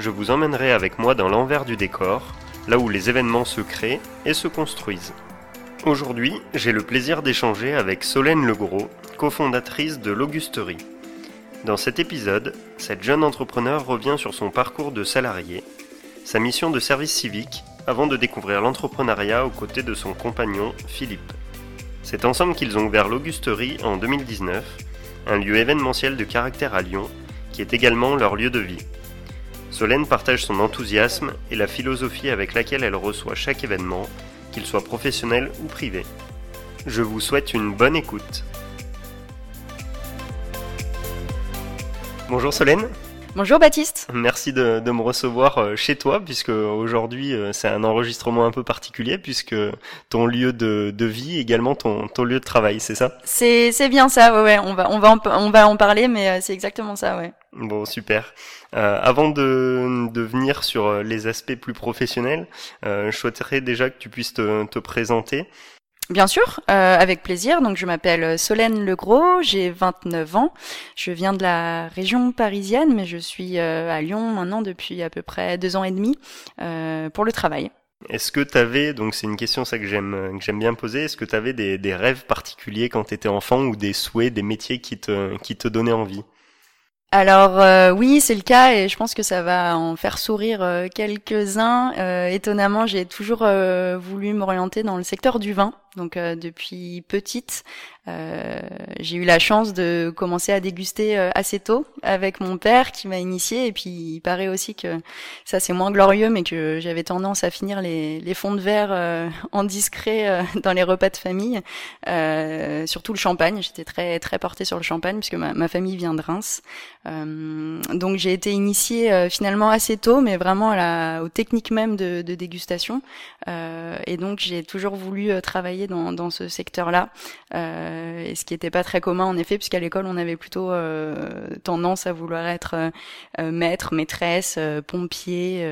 je vous emmènerai avec moi dans l'envers du décor, là où les événements se créent et se construisent. Aujourd'hui, j'ai le plaisir d'échanger avec Solène Legros, cofondatrice de l'Augusterie. Dans cet épisode, cette jeune entrepreneur revient sur son parcours de salarié, sa mission de service civique, avant de découvrir l'entrepreneuriat aux côtés de son compagnon Philippe. C'est ensemble qu'ils ont ouvert l'Augusterie en 2019, un lieu événementiel de caractère à Lyon, qui est également leur lieu de vie. Solène partage son enthousiasme et la philosophie avec laquelle elle reçoit chaque événement, qu'il soit professionnel ou privé. Je vous souhaite une bonne écoute. Bonjour Solène. Bonjour Baptiste. Merci de, me recevoir euh, chez toi puisque aujourd'hui euh, c'est un enregistrement un peu particulier puisque ton lieu de, vie est également ton, ton lieu de travail, c'est ça? C'est bien ça, ouais, ouais. On va on va en, on va en parler, mais euh, c'est exactement ça, ouais. Bon super. avant de, de venir sur les aspects plus professionnels, je souhaiterais déjà que tu puisses te, te présenter. Bien sûr, euh, avec plaisir. Donc je m'appelle Solène Legros, j'ai 29 ans. Je viens de la région parisienne, mais je suis euh, à Lyon maintenant depuis à peu près deux ans et demi euh, pour le travail. Est-ce que tu avais, donc c'est une question ça que j'aime que j'aime bien poser, est-ce que tu avais des, des rêves particuliers quand tu étais enfant ou des souhaits, des métiers qui te, qui te donnaient envie? Alors euh, oui, c'est le cas et je pense que ça va en faire sourire euh, quelques-uns. Euh, étonnamment, j'ai toujours voulu m'orienter dans le secteur du vin. Donc depuis petite, j'ai eu la chance de commencer à déguster euh, assez tôt avec mon père qui m'a initié et puis il paraît aussi que ça c'est moins glorieux mais que j'avais tendance à finir les, les fonds de verre euh, en discret dans les repas de famille. Surtout le champagne. J'étais très très portée sur le champagne puisque ma, famille vient de Reims. Donc j'ai été initiée finalement assez tôt mais vraiment à la, aux techniques même de, de dégustation. Et donc j'ai toujours voulu travailler dans, dans ce secteur là euh, et ce qui n'était pas très commun en effet, puisqu'à l'école on avait plutôt euh, tendance à vouloir être euh, maître, maîtresse, pompier,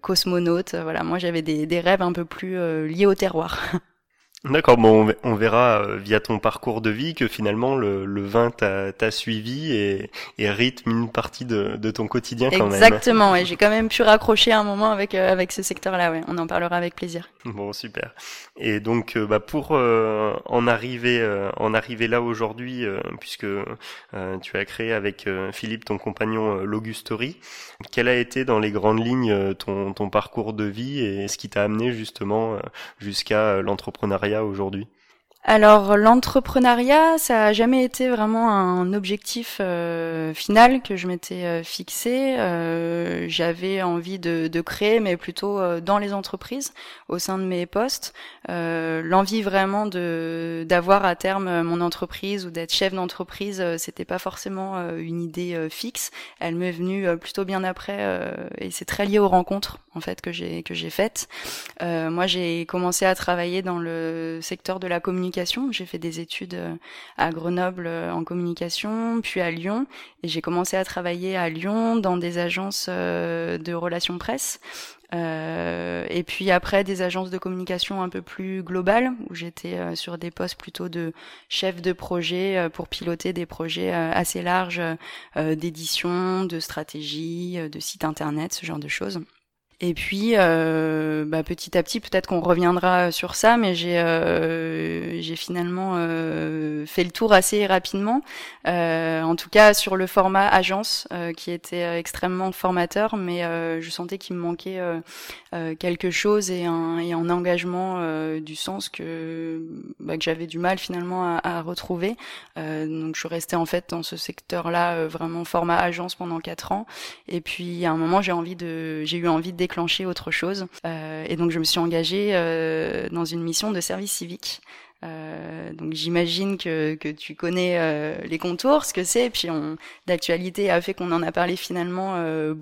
cosmonaute. Voilà, moi j'avais des, des rêves un peu plus liés au terroir. D'accord, bon, on verra euh, via ton parcours de vie que finalement le, le vin t'a suivi et, et, rythme une partie de, de ton quotidien quand même. Exactement, et j'ai quand même pu raccrocher un moment avec euh, avec ce secteur-là. Ouais, on en parlera avec plaisir. Bon, super. Et donc, euh, bah, pour en arriver en arriver là aujourd'hui, puisque tu as créé avec Philippe ton compagnon l'Augusterie, quel a été dans les grandes lignes ton ton parcours de vie et ce qui t'a amené justement jusqu'à l'entrepreneuriat? Aujourd'hui alors l'entrepreneuriat, ça a jamais été vraiment un objectif euh, final que je m'étais euh, fixé. Euh, j'avais envie de, de, créer, mais plutôt dans les entreprises, au sein de mes postes. L'envie vraiment de d'avoir à terme mon entreprise ou d'être chef d'entreprise, c'était pas forcément une idée fixe. Elle m'est venue plutôt bien après, et c'est très lié aux rencontres en fait que j'ai que j'ai faites. moi, j'ai commencé à travailler dans le secteur de la communication j'ai fait des études euh, à Grenoble euh, en communication, puis à Lyon. Et j'ai commencé à travailler à Lyon dans des agences euh, de relations presse. et puis après des agences de communication un peu plus globales où j'étais sur des postes plutôt de chef de projet pour piloter des projets assez larges d'édition, de stratégie, de site internet, ce genre de choses. Et puis, euh, bah, petit à petit, peut-être qu'on reviendra sur ça, mais j'ai euh, finalement euh, fait le tour assez rapidement. Euh, en tout cas, sur le format agence, euh, qui était extrêmement formateur, mais je sentais qu'il me manquait quelque chose et un, et un engagement du sens que bah, que j'avais du mal finalement à, à retrouver. donc, je suis restée en fait dans ce secteur-là, vraiment format agence pendant quatre ans. Et puis, à un moment, j'ai j'ai eu envie de déclencher autre chose. Euh, et donc je me suis engagée euh, dans une mission de service civique Euh, donc j'imagine que, que tu connais les contours, ce que c'est. Puis l'actualité a fait qu'on en a parlé finalement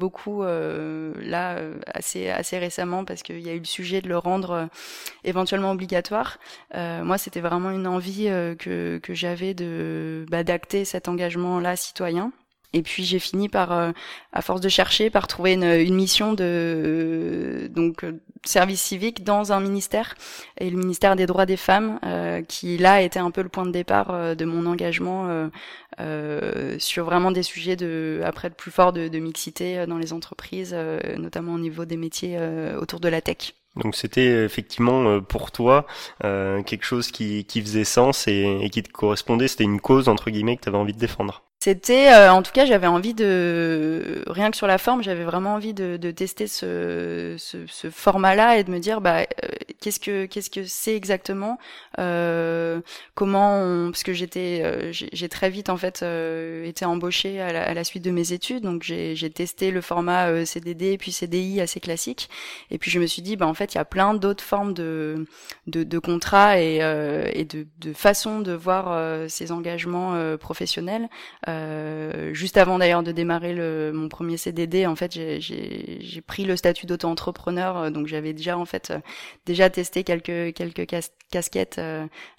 beaucoup là assez assez récemment parce qu'il y a eu le sujet de le rendre éventuellement obligatoire. moi, c'était vraiment une envie que que j'avais de bah, d'acter cet engagement là citoyen. Et puis j'ai fini par, euh, à force de chercher, par trouver une, une mission de euh, donc euh, service civique dans un ministère et le ministère des droits des femmes, qui là était un peu le point de départ de mon engagement sur vraiment des sujets de après de plus fort de, de mixité dans les entreprises, notamment au niveau des métiers autour de la tech. Donc c'était effectivement pour toi quelque chose qui, qui faisait sens et, et qui te correspondait, c'était une cause entre guillemets que tu avais envie de défendre. C'était, euh, en tout cas, j'avais envie de, rien que sur la forme, j'avais vraiment envie de, de tester ce, ce, ce format-là et de me dire, bah, euh, qu'est-ce que, qu'est-ce que c'est exactement, euh, comment, on, parce que j'étais, euh, j'ai très vite en fait été embauchée à la, à la, suite de mes études, donc j'ai testé le format CDD puis CDI assez classique, et puis je me suis dit, bah en fait, il y a plein d'autres formes de, de, de contrats et, et de, de façons de voir ces engagements professionnels. Euh, juste avant d'ailleurs de démarrer le, mon premier CDD, en fait, j'ai pris le statut d'auto-entrepreneur, euh, donc j'avais déjà en fait euh, déjà testé quelques quelques casquettes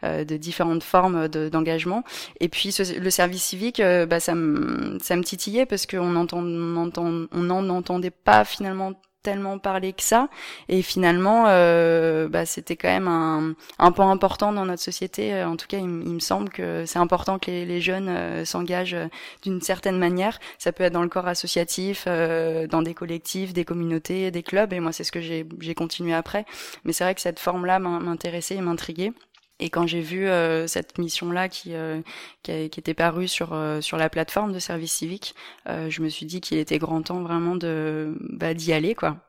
de différentes formes d'engagement. Et puis le service civique, bah, ça me ça me titillait parce qu'on entend, on entend on n'en entendait pas finalement tellement parlé que ça. Et finalement, euh, bah, c'était quand même un, un, point important dans notre société. Euh, en tout cas, il, me semble que c'est important que les, jeunes euh, s'engagent d'une certaine manière. Ça peut être dans le corps associatif, dans des collectifs, des communautés, des clubs. Et moi, c'est ce que j'ai continué après. Mais c'est vrai que cette forme-là m'intéressait et m'intriguait. Et quand j'ai vu euh, cette mission-là qui, euh, qui, était parue sur, euh, sur la plateforme de service civique, je me suis dit qu'il était grand temps vraiment de bah, d'y aller, quoi.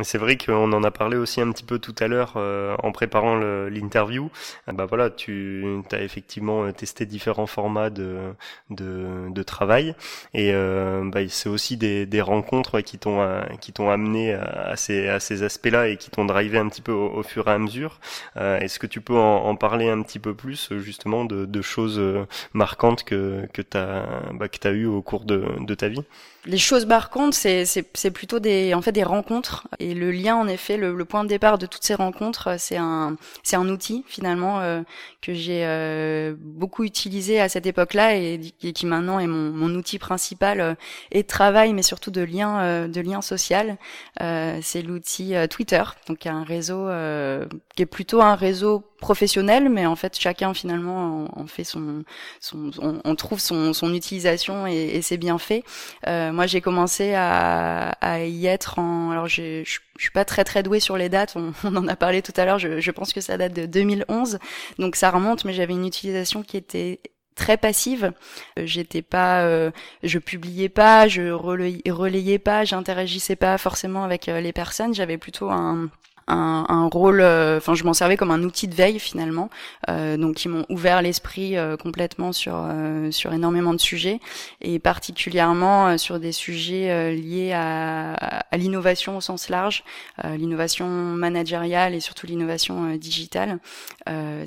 C'est vrai qu'on en a parlé aussi un petit peu tout à l'heure euh, en préparant l'interview. Ah bah voilà, tu as effectivement euh, testé différents formats de, de, de travail et euh, bah, c'est aussi des, des rencontres qui t'ont euh, qui t'ont amené à ces, à ces aspects-là et qui t'ont drivé un petit peu au, fur et à mesure. Est-ce que tu peux en, en, parler un petit peu plus justement de, de choses marquantes que que t'as bah, que t'as eu au cours de, de ta vie? Les choses marquantes, c'est plutôt des en fait des rencontres et le lien en effet le, le point de départ de toutes ces rencontres, c'est un c'est un outil finalement euh, que j'ai euh, beaucoup utilisé à cette époque-là et, qui maintenant est mon, mon outil principal euh, et de travail mais surtout de lien de lien social. c'est l'outil Twitter, donc un réseau qui est plutôt un réseau professionnel, mais en fait chacun finalement en, fait son, son on, trouve son, son utilisation et, et ses bienfaits. Euh, moi j'ai commencé à, à, y être en, alors je, je suis pas très très douée sur les dates, on, on en a parlé tout à l'heure, je, je pense que ça date de 2011, donc ça remonte, mais j'avais une utilisation qui était très passive. Euh, j'étais pas, euh, je publiais pas, je relayais, relayais pas, j'interagissais pas forcément avec euh, les personnes. J'avais plutôt un un, un rôle, euh, enfin je m'en servais comme un outil de veille finalement, euh, donc qui m'ont ouvert l'esprit euh, complètement sur sur énormément de sujets. Et particulièrement sur des sujets liés à, à l'innovation au sens large, l'innovation managériale et surtout l'innovation digitale.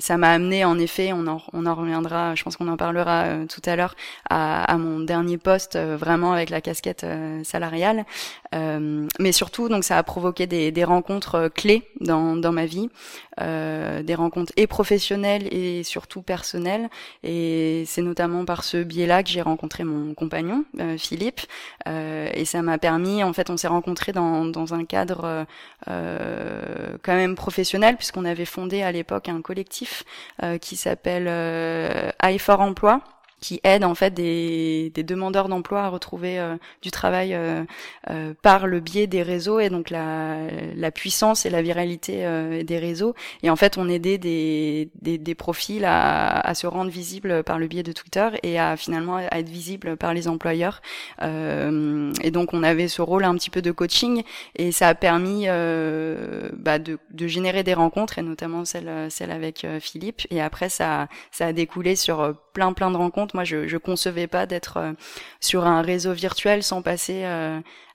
ça m'a amené en effet, on en, on en reviendra, je pense qu'on en parlera tout à l'heure, à, à, mon dernier poste vraiment avec la casquette salariale, mais surtout donc ça a provoqué des, des rencontres clés dans, dans ma vie, euh, des rencontres et professionnelles et surtout personnelles. Et c'est notamment par ce biais-là que j'ai rencontré mon compagnon, euh, Philippe. Euh, et ça m'a permis, en fait, on s'est rencontrés dans, dans un cadre euh, quand même professionnel, puisqu'on avait fondé à l'époque un collectif euh, qui s'appelle euh, I4 Emploi qui aide en fait des, des demandeurs d'emploi à retrouver euh, du travail euh, euh, par le biais des réseaux et donc la, la puissance et la viralité euh, des réseaux. Et en fait on aidait des, des, des profils à, à, se rendre visibles par le biais de Twitter et à finalement à être visibles par les employeurs. Euh, et donc on avait ce rôle un petit peu de coaching et ça a permis bah, de, de générer des rencontres et notamment celle celle avec Philippe. Et après ça ça a découlé sur plein plein de rencontres. Moi, je, je concevais pas d'être sur un réseau virtuel sans passer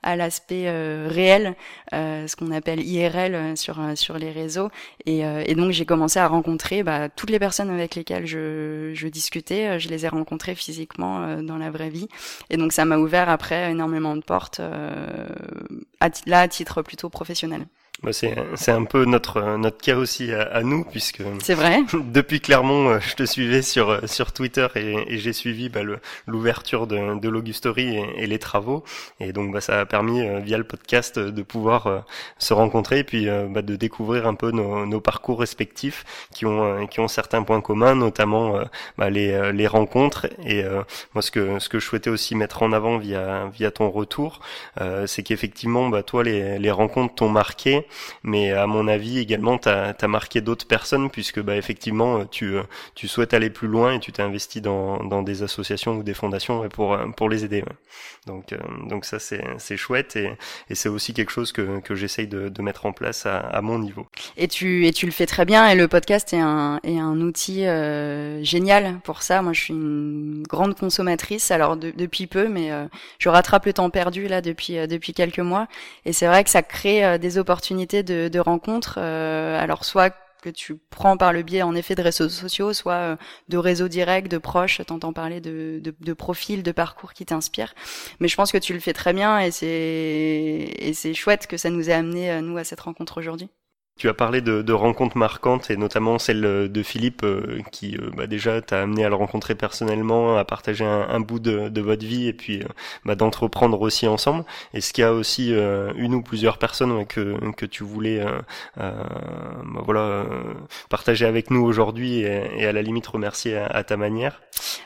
à l'aspect réel, ce qu'on appelle IRL sur sur les réseaux. Et, donc j'ai commencé à rencontrer bah, toutes les personnes avec lesquelles je, discutais. Je les ai rencontrées physiquement dans la vraie vie. Et donc ça m'a ouvert après énormément de portes, là à titre plutôt professionnel. Bah c'est un peu notre notre cas aussi à, nous puisque c'est vrai. depuis Clermont euh, je te suivais sur euh, sur Twitter et, et j'ai suivi bah, l'ouverture de, de l'Augustory et, et, les travaux. Et donc bah, ça a permis euh, via le podcast de pouvoir se rencontrer et puis bah, de découvrir un peu nos, nos, parcours respectifs qui ont qui ont certains points communs notamment bah, les les rencontres. Et moi ce que ce que je souhaitais aussi mettre en avant via via ton retour c'est qu'effectivement bah toi les les rencontres t'ont marqué mais à mon avis également tu as, marqué d'autres personnes puisque bah, effectivement tu, tu souhaites aller plus loin et tu t'es investi dans, dans des associations ou des fondations pour, pour les aider. Donc, euh, donc ça c'est, c'est chouette et, et c'est aussi quelque chose que, que j'essaye de, de mettre en place à, à, mon niveau. Et tu, et tu le fais très bien et le podcast est un, est un outil euh, génial pour ça. Moi je suis une grande consommatrice alors depuis peu mais euh, je rattrape le temps perdu là depuis, depuis quelques mois et c'est vrai que ça crée des opportunités de, rencontres. Euh, alors soit que tu prends par le biais en effet de réseaux sociaux, soit euh, de réseaux directs, de proches, t'entends parler de, de, de, profils, de parcours qui t'inspirent. Mais je pense que tu le fais très bien et c'est et c'est chouette que ça nous ait amené euh, nous à cette rencontre aujourd'hui. Tu as parlé de, de, rencontres marquantes et notamment celle de Philippe euh, qui euh, bah déjà t'a amené à le rencontrer personnellement, à partager un, un bout de, de, votre vie et puis euh, bah, d'entreprendre aussi ensemble. Est-ce qu'il y a aussi une ou plusieurs personnes que, que tu voulais bah, voilà partager avec nous aujourd'hui et, et, à la limite remercier à, à ta manière?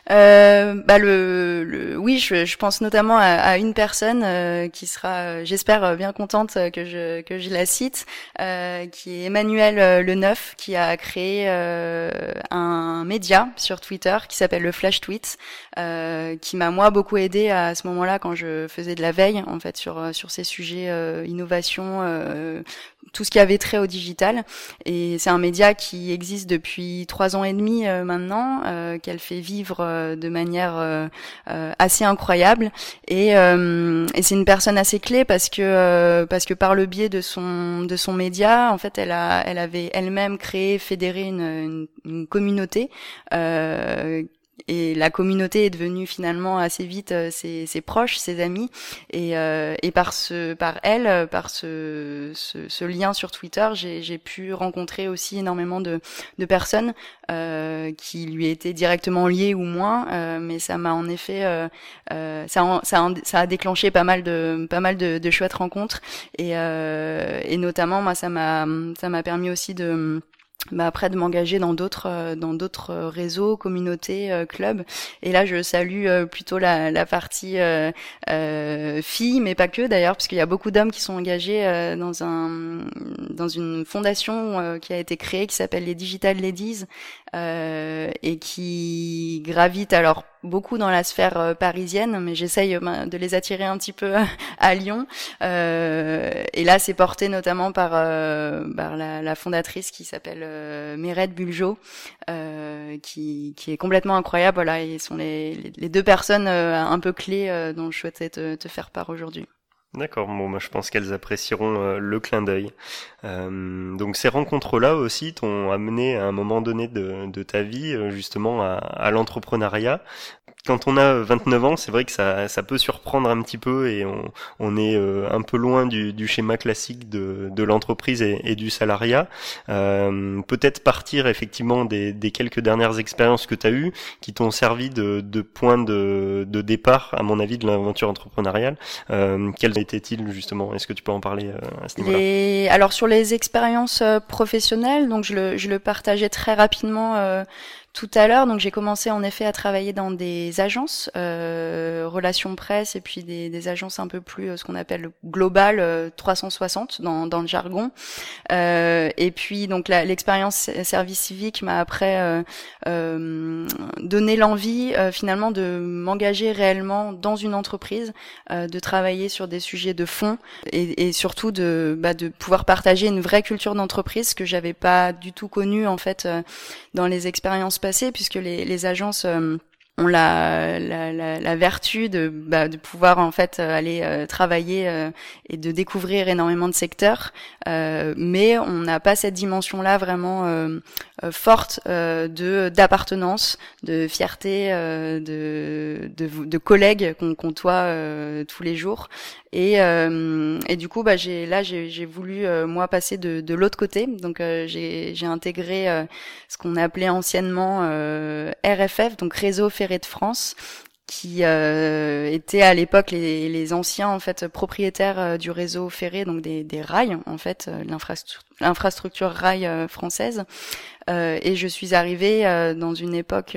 Bah le, le, oui, je, je, pense notamment à, à une personne qui sera, j'espère, bien contente que je que je la cite qui est Emmanuel euh, Le Neuf, qui a créé euh, un média sur Twitter qui s'appelle le Flash Tweet, euh, qui m'a moi beaucoup aidé à ce moment-là quand je faisais de la veille en fait sur sur ces sujets innovation, tout ce qui avait trait au digital. Et c'est un média qui existe depuis trois ans et demi euh, maintenant, euh, qu'elle fait vivre euh, de manière assez incroyable. Et, et c'est une personne assez clé parce que parce que par le biais de son de son média, en fait, elle a elle avait elle-même créé, fédéré une, une, une communauté et la communauté est devenue finalement assez vite euh, ses, proches, ses amis, et, euh, et par ce, par elle, par ce, ce, ce lien sur Twitter, j'ai pu rencontrer aussi énormément de, de personnes euh, qui lui étaient directement liées ou moins, euh, mais ça m'a en effet, euh, euh ça, ça, ça, a déclenché pas mal de, pas mal de, de chouettes rencontres, et, et notamment moi ça m'a, ça m'a permis aussi de bah après de m'engager dans d'autres euh, dans d'autres euh, réseaux, communautés, euh, clubs. Et là, je salue plutôt la, la partie euh, filles, mais pas que d'ailleurs, parce qu'il y a beaucoup d'hommes qui sont engagés dans un dans une fondation qui a été créée qui s'appelle les Digital Ladies et qui gravite alors beaucoup dans la sphère euh, parisienne, mais j'essaye euh, de les attirer un petit peu à Lyon. Euh, et là, c'est porté notamment par, par la, la, fondatrice qui s'appelle euh, Mérette Buljo, qui, qui est complètement incroyable. Voilà, ils sont les, les deux personnes un peu clés dont je souhaitais te, te faire part aujourd'hui. D'accord, bon, moi je pense qu'elles apprécieront le clin d'œil. Euh, donc ces rencontres-là aussi t'ont amené à un moment donné de, ta vie justement à, à l'entrepreneuriat quand on a 29 ans, c'est vrai que ça, ça peut surprendre un petit peu et on, on est euh, un peu loin du, du schéma classique de, de l'entreprise et, et, du salariat. Euh, Peut-être partir effectivement des, des, quelques dernières expériences que tu as eues qui t'ont servi de, de point de, de, départ, à mon avis, de l'aventure entrepreneuriale. Euh, quels étaient-ils justement? Est-ce que tu peux en parler euh, à ce niveau-là? Alors sur les expériences euh, professionnelles, donc je le, je le partageais très rapidement tout à l'heure. Donc j'ai commencé en effet à travailler dans des agences, euh, relations presse et puis des, des, agences un peu plus euh, ce qu'on appelle global euh, 360 dans, dans, le jargon. Euh, et puis donc l'expérience service civique m'a après euh, euh, donné l'envie finalement de m'engager réellement dans une entreprise, de travailler sur des sujets de fond et, et surtout de, bah, de pouvoir partager une vraie culture d'entreprise que j'avais pas du tout connue en fait dans les expériences puisque les, agences euh, ont la, vertu de, bah, de pouvoir en fait aller euh, travailler euh, et de découvrir énormément de secteurs, euh, mais on n'a pas cette dimension-là vraiment forte de d'appartenance, de fierté, de, de, de collègues qu'on côtoie tous les jours. Et, et du coup, bah, là j'ai voulu moi passer de, de l'autre côté, donc j'ai intégré ce qu'on appelait anciennement RFF, donc réseau de France qui euh, étaient à l'époque les, les, anciens en fait propriétaires euh, du réseau ferré, donc des, des rails en fait, euh, l'infrastructure rail euh, française. et je suis arrivée dans une époque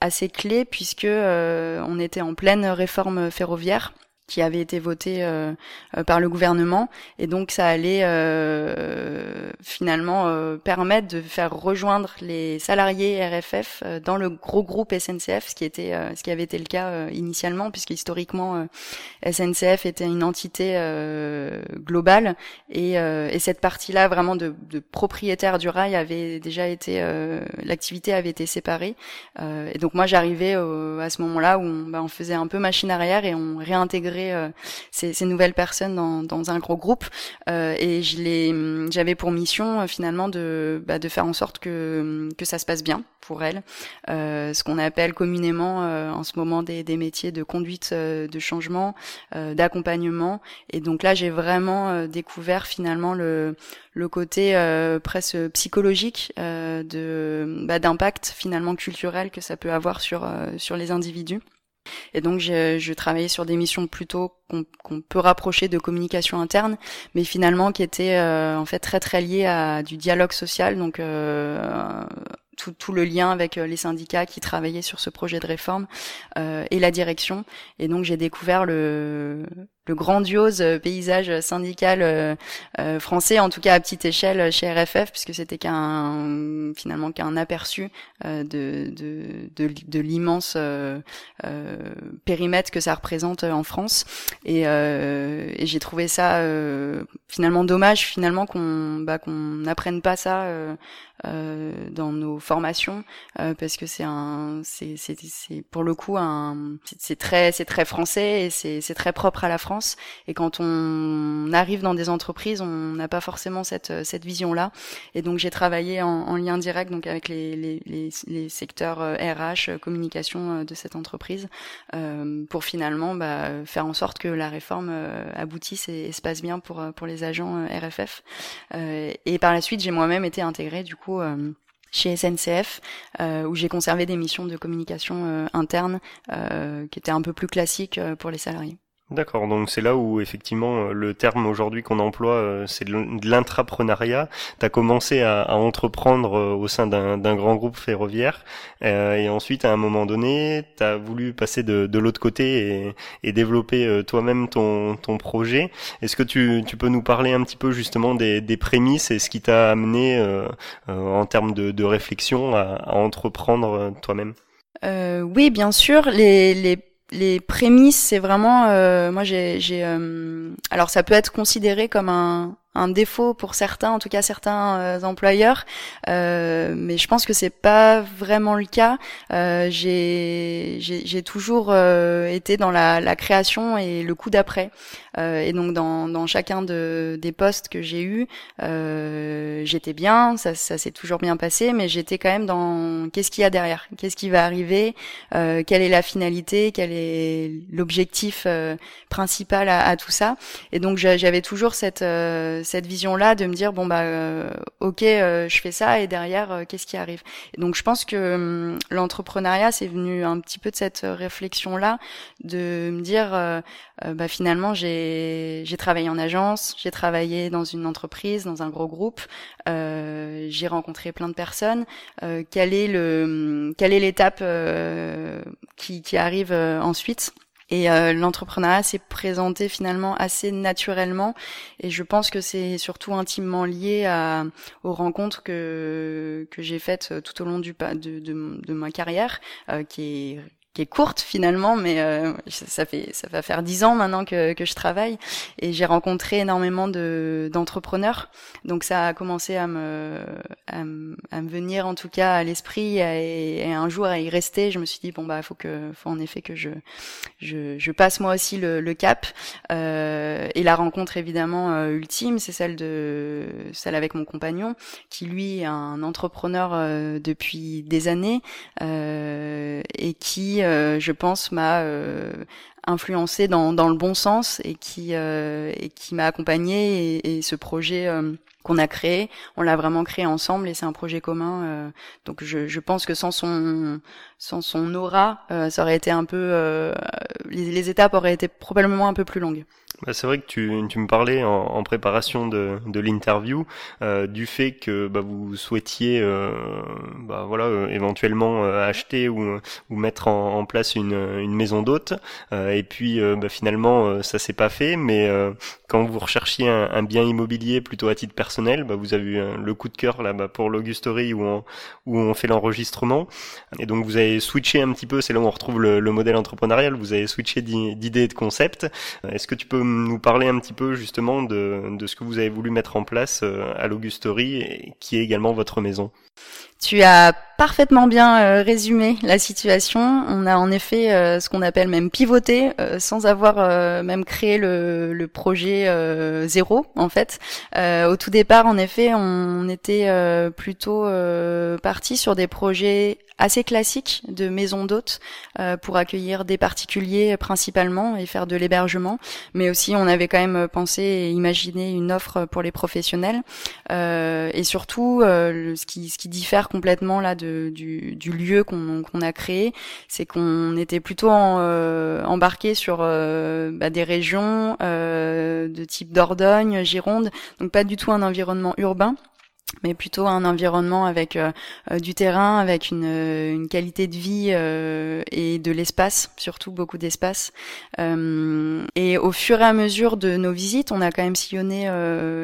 assez clé puisque on était en pleine réforme ferroviaire qui avait été voté euh, euh, par le gouvernement. Et donc ça allait euh, finalement euh, permettre de faire rejoindre les salariés RFF dans le gros groupe SNCF ce qui était ce qui avait été le cas initialement puisque historiquement SNCF était une entité globale. Et, et cette partie-là vraiment de, de propriétaire du rail avait déjà été l'activité avait été séparée. Et donc moi j'arrivais à ce moment-là où on, bah, on faisait un peu machine arrière et on réintégrait euh, ces, ces, nouvelles personnes dans, dans un gros groupe. Euh, et les j'avais pour mission euh, finalement de bah, de faire en sorte que que ça se passe bien pour elles ce qu'on appelle communément en ce moment des, des métiers de conduite de changement d'accompagnement. Et donc là j'ai vraiment découvert finalement le le côté euh, presque psychologique euh, de bah, d'impact finalement culturel que ça peut avoir sur sur les individus. Et donc, je, travaillais sur des missions plutôt qu'on peut rapprocher de communication interne, mais finalement qui étaient euh, en fait très très liées à du dialogue social, donc euh, tout, tout, le lien avec euh, les syndicats qui travaillaient sur ce projet de réforme euh, et la direction. Et donc j'ai découvert le, le grandiose paysage syndical euh, euh, français, en tout cas à petite échelle chez RFF, puisque c'était qu'un finalement qu'un aperçu euh, de, de, de, de l'immense périmètre que ça représente en France. Et, et j'ai trouvé ça finalement dommage finalement qu'on bah, qu'on n'apprenne pas ça euh, dans nos formations euh, parce que c'est un c'est c'est c'est pour le coup un c'est très c'est très français et c'est c'est très propre à la France et quand on arrive dans des entreprises on n'a pas forcément cette cette vision là et donc j'ai travaillé en, en, lien direct donc avec les les les, les secteurs RH euh, communication de cette entreprise euh, pour finalement bah, faire en sorte que la réforme aboutisse et, se passe bien pour pour les agents RFF et par la suite j'ai moi-même été intégrée du coup euh, chez SNCF, euh, où j'ai conservé des missions de communication euh, interne qui étaient un peu plus classiques pour les salariés. D'accord, donc c'est là où effectivement le terme aujourd'hui qu'on emploie, c'est de l'intrapreneuriat. Tu commencé à, entreprendre au sein d'un grand groupe ferroviaire euh, et ensuite à un moment donné, tu as voulu passer de, l'autre côté et, et développer toi-même ton, projet. Est-ce que tu, peux nous parler un petit peu justement des, prémices et ce qui t'a amené euh, en termes de, réflexion à, entreprendre toi-même? Euh, oui, bien sûr. Les les prémices, c'est vraiment, euh, moi j'ai, euh, alors ça peut être considéré comme un, un défaut pour certains, en tout cas certains euh, employeurs, euh, mais je pense que c'est pas vraiment le cas. Euh, j'ai, toujours été dans la, la, création et le coup d'après, et donc dans, dans chacun de, des postes que j'ai eu, j'étais bien, ça, ça s'est toujours bien passé, mais j'étais quand même dans qu'est-ce qu'il y a derrière, qu'est-ce qui va arriver, quelle est la finalité, quel est l'objectif principal à, à, tout ça, et donc j'avais toujours cette cette vision-là de me dire bon bah euh, ok euh, je fais ça et derrière euh, qu'est-ce qui arrive? Donc je pense que hum, l'entrepreneuriat c'est venu un petit peu de cette réflexion-là de me dire bah finalement j'ai j'ai travaillé en agence, j'ai travaillé dans une entreprise, dans un gros groupe, j'ai rencontré plein de personnes. quelle est le hum, quelle est l'étape qui qui arrive ensuite? Et euh, l'entrepreneuriat s'est présenté finalement assez naturellement. Et je pense que c'est surtout intimement lié à, aux rencontres que, que j'ai faites tout au long du, de, de, de ma carrière, euh, qui est qui est courte finalement, mais euh, ça fait ça va faire dix ans maintenant que, que je travaille et j'ai rencontré énormément de d'entrepreneurs. Donc ça a commencé à me à, me, venir en tout cas à l'esprit et, un jour à y rester. Je me suis dit bon bah faut que faut en effet que je je, je passe moi aussi le, le cap. Euh, et la rencontre évidemment euh, ultime, c'est celle de celle avec mon compagnon qui lui est un entrepreneur euh, depuis des années et qui euh, je pense, m'a euh, influencé dans, le bon sens et qui euh, m'a accompagné et, ce projet qu'on a créé, on l'a vraiment créé ensemble et c'est un projet commun. donc je, pense que sans son aura, ça aurait été un peu les étapes auraient été probablement un peu plus longues. Bah, c'est vrai que tu, tu me parlais en, en préparation de, de l'interview euh, du fait que bah, vous souhaitiez euh, bah, voilà, euh, éventuellement euh, acheter ou, ou mettre en, en place une, une maison d'hôte. Euh, et puis bah, finalement, ça s'est pas fait. Mais quand vous recherchiez un, un, bien immobilier plutôt à titre personnel, bah, vous avez eu le coup de cœur là bah, pour l'Augustory où on, où on fait l'enregistrement. Et donc vous avez switché un petit peu, c'est là où on retrouve le, le modèle entrepreneurial, vous avez switché d'idées et de concepts. Est-ce que tu peux nous parler un petit peu justement de, de ce que vous avez voulu mettre en place euh, à l'Augustory, qui est également votre maison tu as parfaitement bien euh, résumé la situation. On a en effet euh, ce qu'on appelle même pivoter, sans avoir même créé le, le projet zéro en fait. au tout départ, en effet, on était plutôt parti sur des projets assez classique de maison d'hôtes euh, pour accueillir des particuliers principalement et faire de l'hébergement, mais aussi on avait quand même pensé et imaginé une offre pour les professionnels euh, et surtout euh, ce qui ce qui diffère complètement là du, lieu qu'on a créé, c'est qu'on était plutôt en, euh, embarqué sur euh, bah, des régions de type Dordogne, Gironde, donc pas du tout un environnement urbain mais plutôt un environnement avec euh, euh, du terrain, avec une, euh, une qualité de vie et de l'espace, surtout beaucoup d'espace. et au fur et à mesure de nos visites, on a quand même sillonné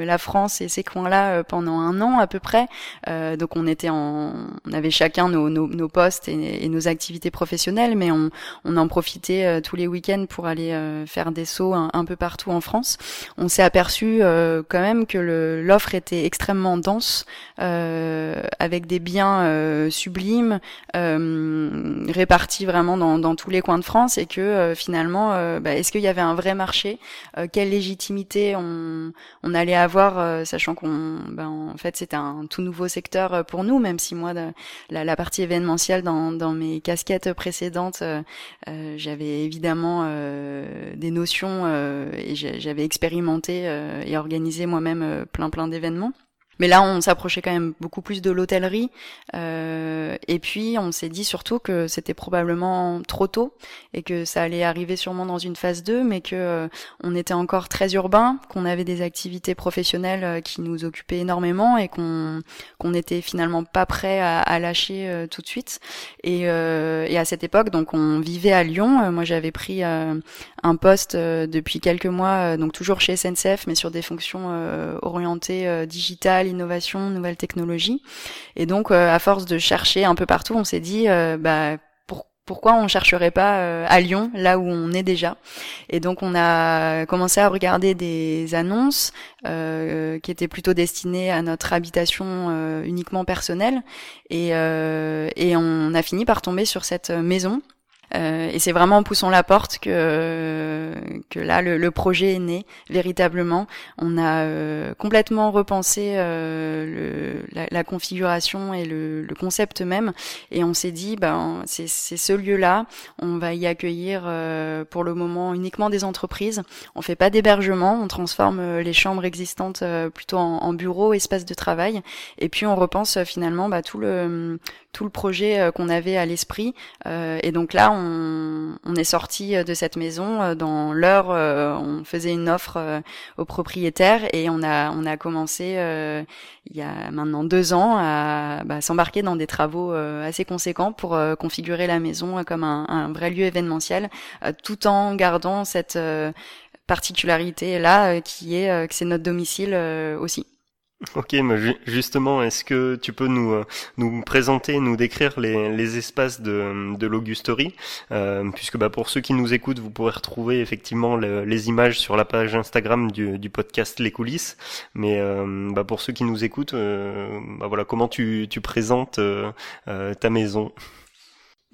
la France et ces coins-là pendant un an à peu près. donc on était en, on avait chacun nos, nos, nos postes et, et, nos activités professionnelles, mais on, on en profitait tous les week-ends pour aller faire des sauts un, un, peu partout en France. On s'est aperçu quand même que l'offre était extrêmement dense euh, avec des biens euh, sublimes euh, répartis vraiment dans, dans, tous les coins de France et que finalement, bah, est-ce qu'il y avait un vrai marché Quelle légitimité on, on allait avoir, sachant qu'on, ben, en fait, c'était un tout nouveau secteur pour nous, même si moi, la, la partie événementielle dans, dans mes casquettes précédentes, j'avais évidemment des notions et j'avais expérimenté et organisé moi-même plein plein d'événements. Mais là, on s'approchait quand même beaucoup plus de l'hôtellerie. Euh, et puis, on s'est dit surtout que c'était probablement trop tôt et que ça allait arriver sûrement dans une phase 2, mais que euh, on était encore très urbain, qu'on avait des activités professionnelles euh, qui nous occupaient énormément et qu'on qu'on n'était finalement pas prêt à, à lâcher euh, tout de suite. Et, et, à cette époque, donc, on vivait à Lyon. moi, j'avais pris un poste depuis quelques mois, donc toujours chez SNCF, mais sur des fonctions orientées digitales innovation, nouvelles technologies. Et donc, euh, à force de chercher un peu partout, on s'est dit, euh, bah, pourquoi on chercherait pas euh, à Lyon, là où on est déjà? Et donc on a commencé à regarder des annonces qui étaient plutôt destinées à notre habitation uniquement personnelle, et, et on a fini par tomber sur cette maison euh, et c'est vraiment en poussant la porte que que là le, le projet est né véritablement. On a euh, complètement repensé euh, le, la, la, configuration et le, le, concept même, et on s'est dit ben c'est ce lieu-là, on va y accueillir euh, pour le moment uniquement des entreprises. On fait pas d'hébergement, on transforme les chambres existantes plutôt en, en bureaux, espaces de travail, et puis on repense finalement bah, tout le tout le projet qu'on avait à l'esprit. et donc là est sorti euh, de cette maison euh, dans l'heure. Euh, on faisait une offre aux propriétaires et on a on a commencé il y a maintenant deux ans à bah, s'embarquer dans des travaux assez conséquents pour configurer la maison comme un, un, vrai lieu événementiel, tout en gardant cette particularité là qui est que c'est notre domicile aussi. Ok, mais justement, est-ce que tu peux nous euh, nous présenter, nous décrire les, les espaces de, de l'Augusterie, euh, puisque bah, pour ceux qui nous écoutent, vous pourrez retrouver effectivement les images sur la page Instagram du, du podcast Les coulisses, mais euh, bah, pour ceux qui nous écoutent, euh, bah, voilà, comment tu, tu présentes ta maison?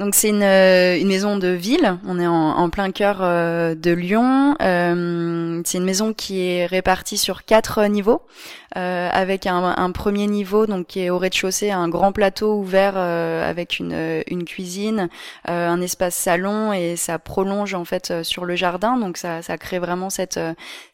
Donc c'est une, euh, une, maison de ville, on est en, plein cœur euh, de Lyon. Euh, c'est une maison qui est répartie sur quatre niveaux, euh, avec un, un, premier niveau donc qui est au rez-de-chaussée, un grand plateau ouvert avec une, une cuisine, un espace salon et ça prolonge en fait sur le jardin. Donc ça, ça crée vraiment cette,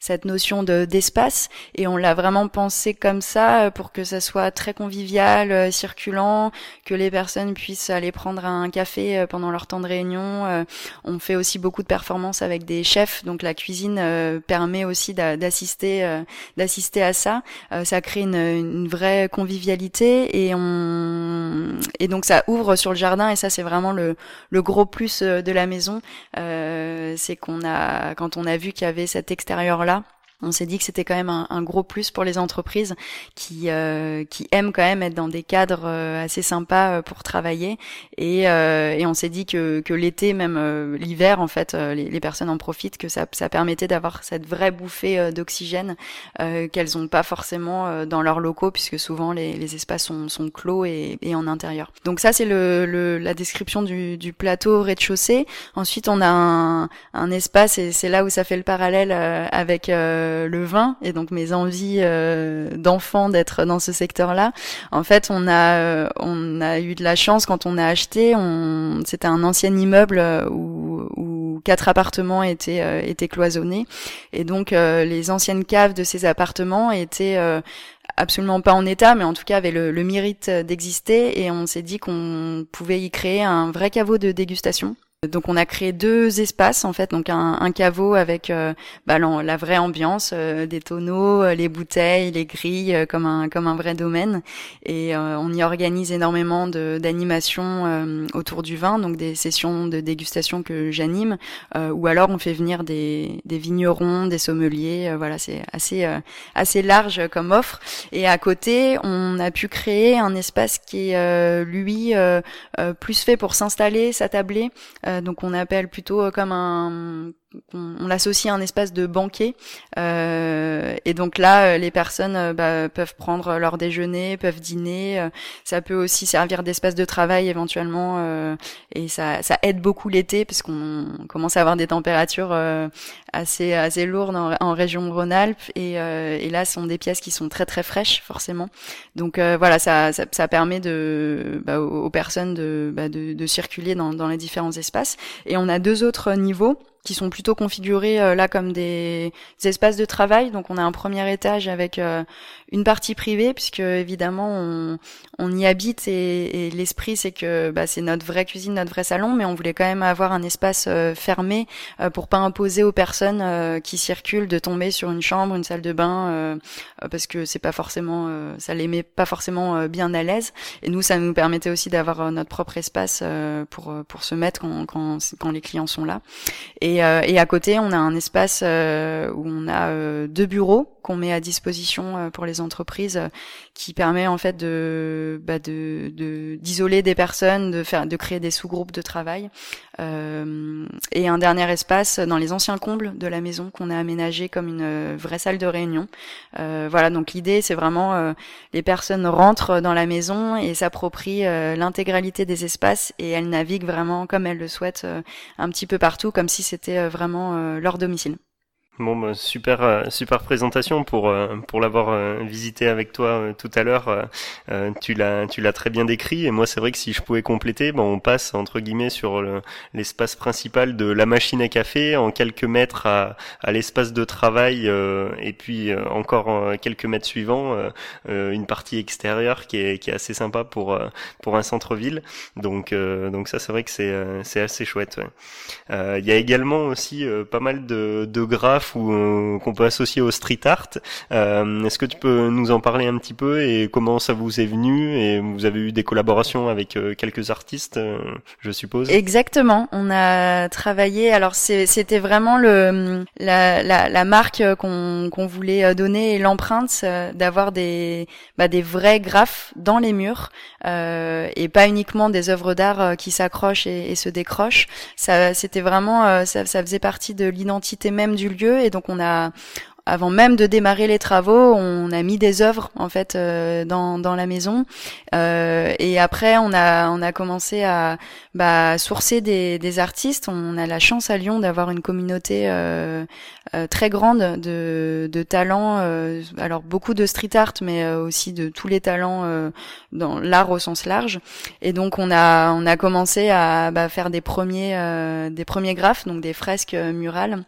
cette notion de d'espace et on l'a vraiment pensé comme ça pour que ça soit très convivial, circulant, que les personnes puissent aller prendre un café euh, pendant leur temps de réunion. Euh, on fait aussi beaucoup de performances avec des chefs, donc la cuisine euh, permet aussi d'assister d'assister à ça. ça crée une, une, vraie convivialité et on et donc ça ouvre sur le jardin et ça c'est vraiment le, le gros plus de la maison. c'est qu'on a quand on a vu qu'il y avait cet extérieur là on s'est dit que c'était quand même un, gros plus pour les entreprises qui euh, qui aiment quand même être dans des cadres euh, assez sympas euh, pour travailler et, et on s'est dit que, que l'été même l'hiver en fait les, personnes en profitent que ça, ça permettait d'avoir cette vraie bouffée d'oxygène qu'elles ont pas forcément dans leurs locaux puisque souvent les, les espaces sont, sont clos et, et, en intérieur. Donc ça c'est le, le, la description du, du plateau rez-de-chaussée. Ensuite on a un, un espace et c'est là où ça fait le parallèle avec euh, le vin et donc mes envies euh, d'enfant d'être dans ce secteur-là. En fait, on a euh, on a eu de la chance quand on a acheté. On c'était un ancien immeuble où, où quatre appartements étaient étaient cloisonnés et donc les anciennes caves de ces appartements étaient absolument pas en état, mais en tout cas avait le, le mérite d'exister et on s'est dit qu'on pouvait y créer un vrai caveau de dégustation donc on a créé deux espaces en fait, donc un, un caveau avec euh, bah, la, vraie ambiance, euh, des tonneaux, euh, les bouteilles, les grilles, comme un comme un vrai domaine. Et on y organise énormément d'animations autour du vin, donc des sessions de dégustation que j'anime, ou alors on fait venir des, des vignerons, des sommeliers. voilà, c'est assez assez large comme offre. Et à côté, on a pu créer un espace qui est lui plus fait pour s'installer, s'attabler. Euh, donc on appelle plutôt euh, comme un on, l'associe à un espace de banquet euh, et donc là euh, les personnes euh, bah, peuvent prendre leur déjeuner peuvent dîner ça peut aussi servir d'espace de travail éventuellement et ça, ça aide beaucoup l'été parce qu'on commence à avoir des températures assez assez lourdes en, région Rhône-Alpes et, et, là ce sont des pièces qui sont très très fraîches forcément. Donc voilà ça, ça, ça, permet de bah, aux, personnes de, bah, de, de circuler dans, dans les différents espaces. Et on a deux autres niveaux qui sont plutôt configurés euh, là comme des, espaces de travail. Donc on a un premier étage avec euh, une partie privée puisque évidemment on, on y habite et, l'esprit c'est que bah, c'est notre vraie cuisine, notre vrai salon, mais on voulait quand même avoir un espace euh, fermé pour pas imposer aux personnes qui circulent de tomber sur une chambre, une salle de bain parce que c'est pas forcément ça les met pas forcément bien à l'aise. Et nous ça nous permettait aussi d'avoir notre propre espace pour pour se mettre quand, quand les clients sont là. Euh, et, à côté, on a un espace euh, où on a euh, deux bureaux qu'on met à disposition pour les entreprises, qui permet en fait de bah, d'isoler des personnes, de créer des sous-groupes de travail. Et un dernier espace dans les anciens combles de la maison qu'on a aménagé comme une vraie salle de réunion. voilà, donc l'idée c'est vraiment les personnes rentrent dans la maison et s'approprient l'intégralité des espaces et elles naviguent vraiment comme elles le souhaitent un petit peu partout, comme si c'était euh, vraiment euh, leur domicile. Bon, bah, super, euh, super présentation pour euh, pour l'avoir euh, visité avec toi tout à l'heure. tu l'as, tu l'as très bien décrit. Et moi, c'est vrai que si je pouvais compléter, bon, on passe entre guillemets sur l'espace principal de la machine à café, en quelques mètres à, à l'espace de travail, et puis encore quelques mètres suivants, une partie extérieure qui est qui est assez sympa pour pour un centre-ville. Donc donc ça, c'est vrai que c'est c'est assez chouette. Il y a également aussi pas mal de de graphes ou qu'on peut associer au street art. Est-ce que tu peux nous en parler un petit peu et comment ça vous est venu et vous avez eu des collaborations avec quelques artistes, je suppose? Exactement. On a travaillé. Alors c'était vraiment le la, la, la marque qu'on qu'on voulait donner et l'empreinte d'avoir des bah, des vrais graphes dans les murs euh, et pas uniquement des œuvres d'art euh, qui s'accrochent et, se décrochent. Ça, c'était vraiment, euh, ça, ça faisait partie de l'identité même du et donc on a avant même de démarrer les travaux, on a mis des œuvres en fait euh, dans, dans la maison euh, et après on a on a commencé à bah, sourcer des, des artistes. On a la chance à Lyon d'avoir une communauté euh, euh très grande de, de talents. Euh, alors beaucoup de street art, mais aussi de tous les talents dans l'art au sens large. Et donc on a on a commencé à bah, faire des premiers des premiers graphes, donc des fresques murales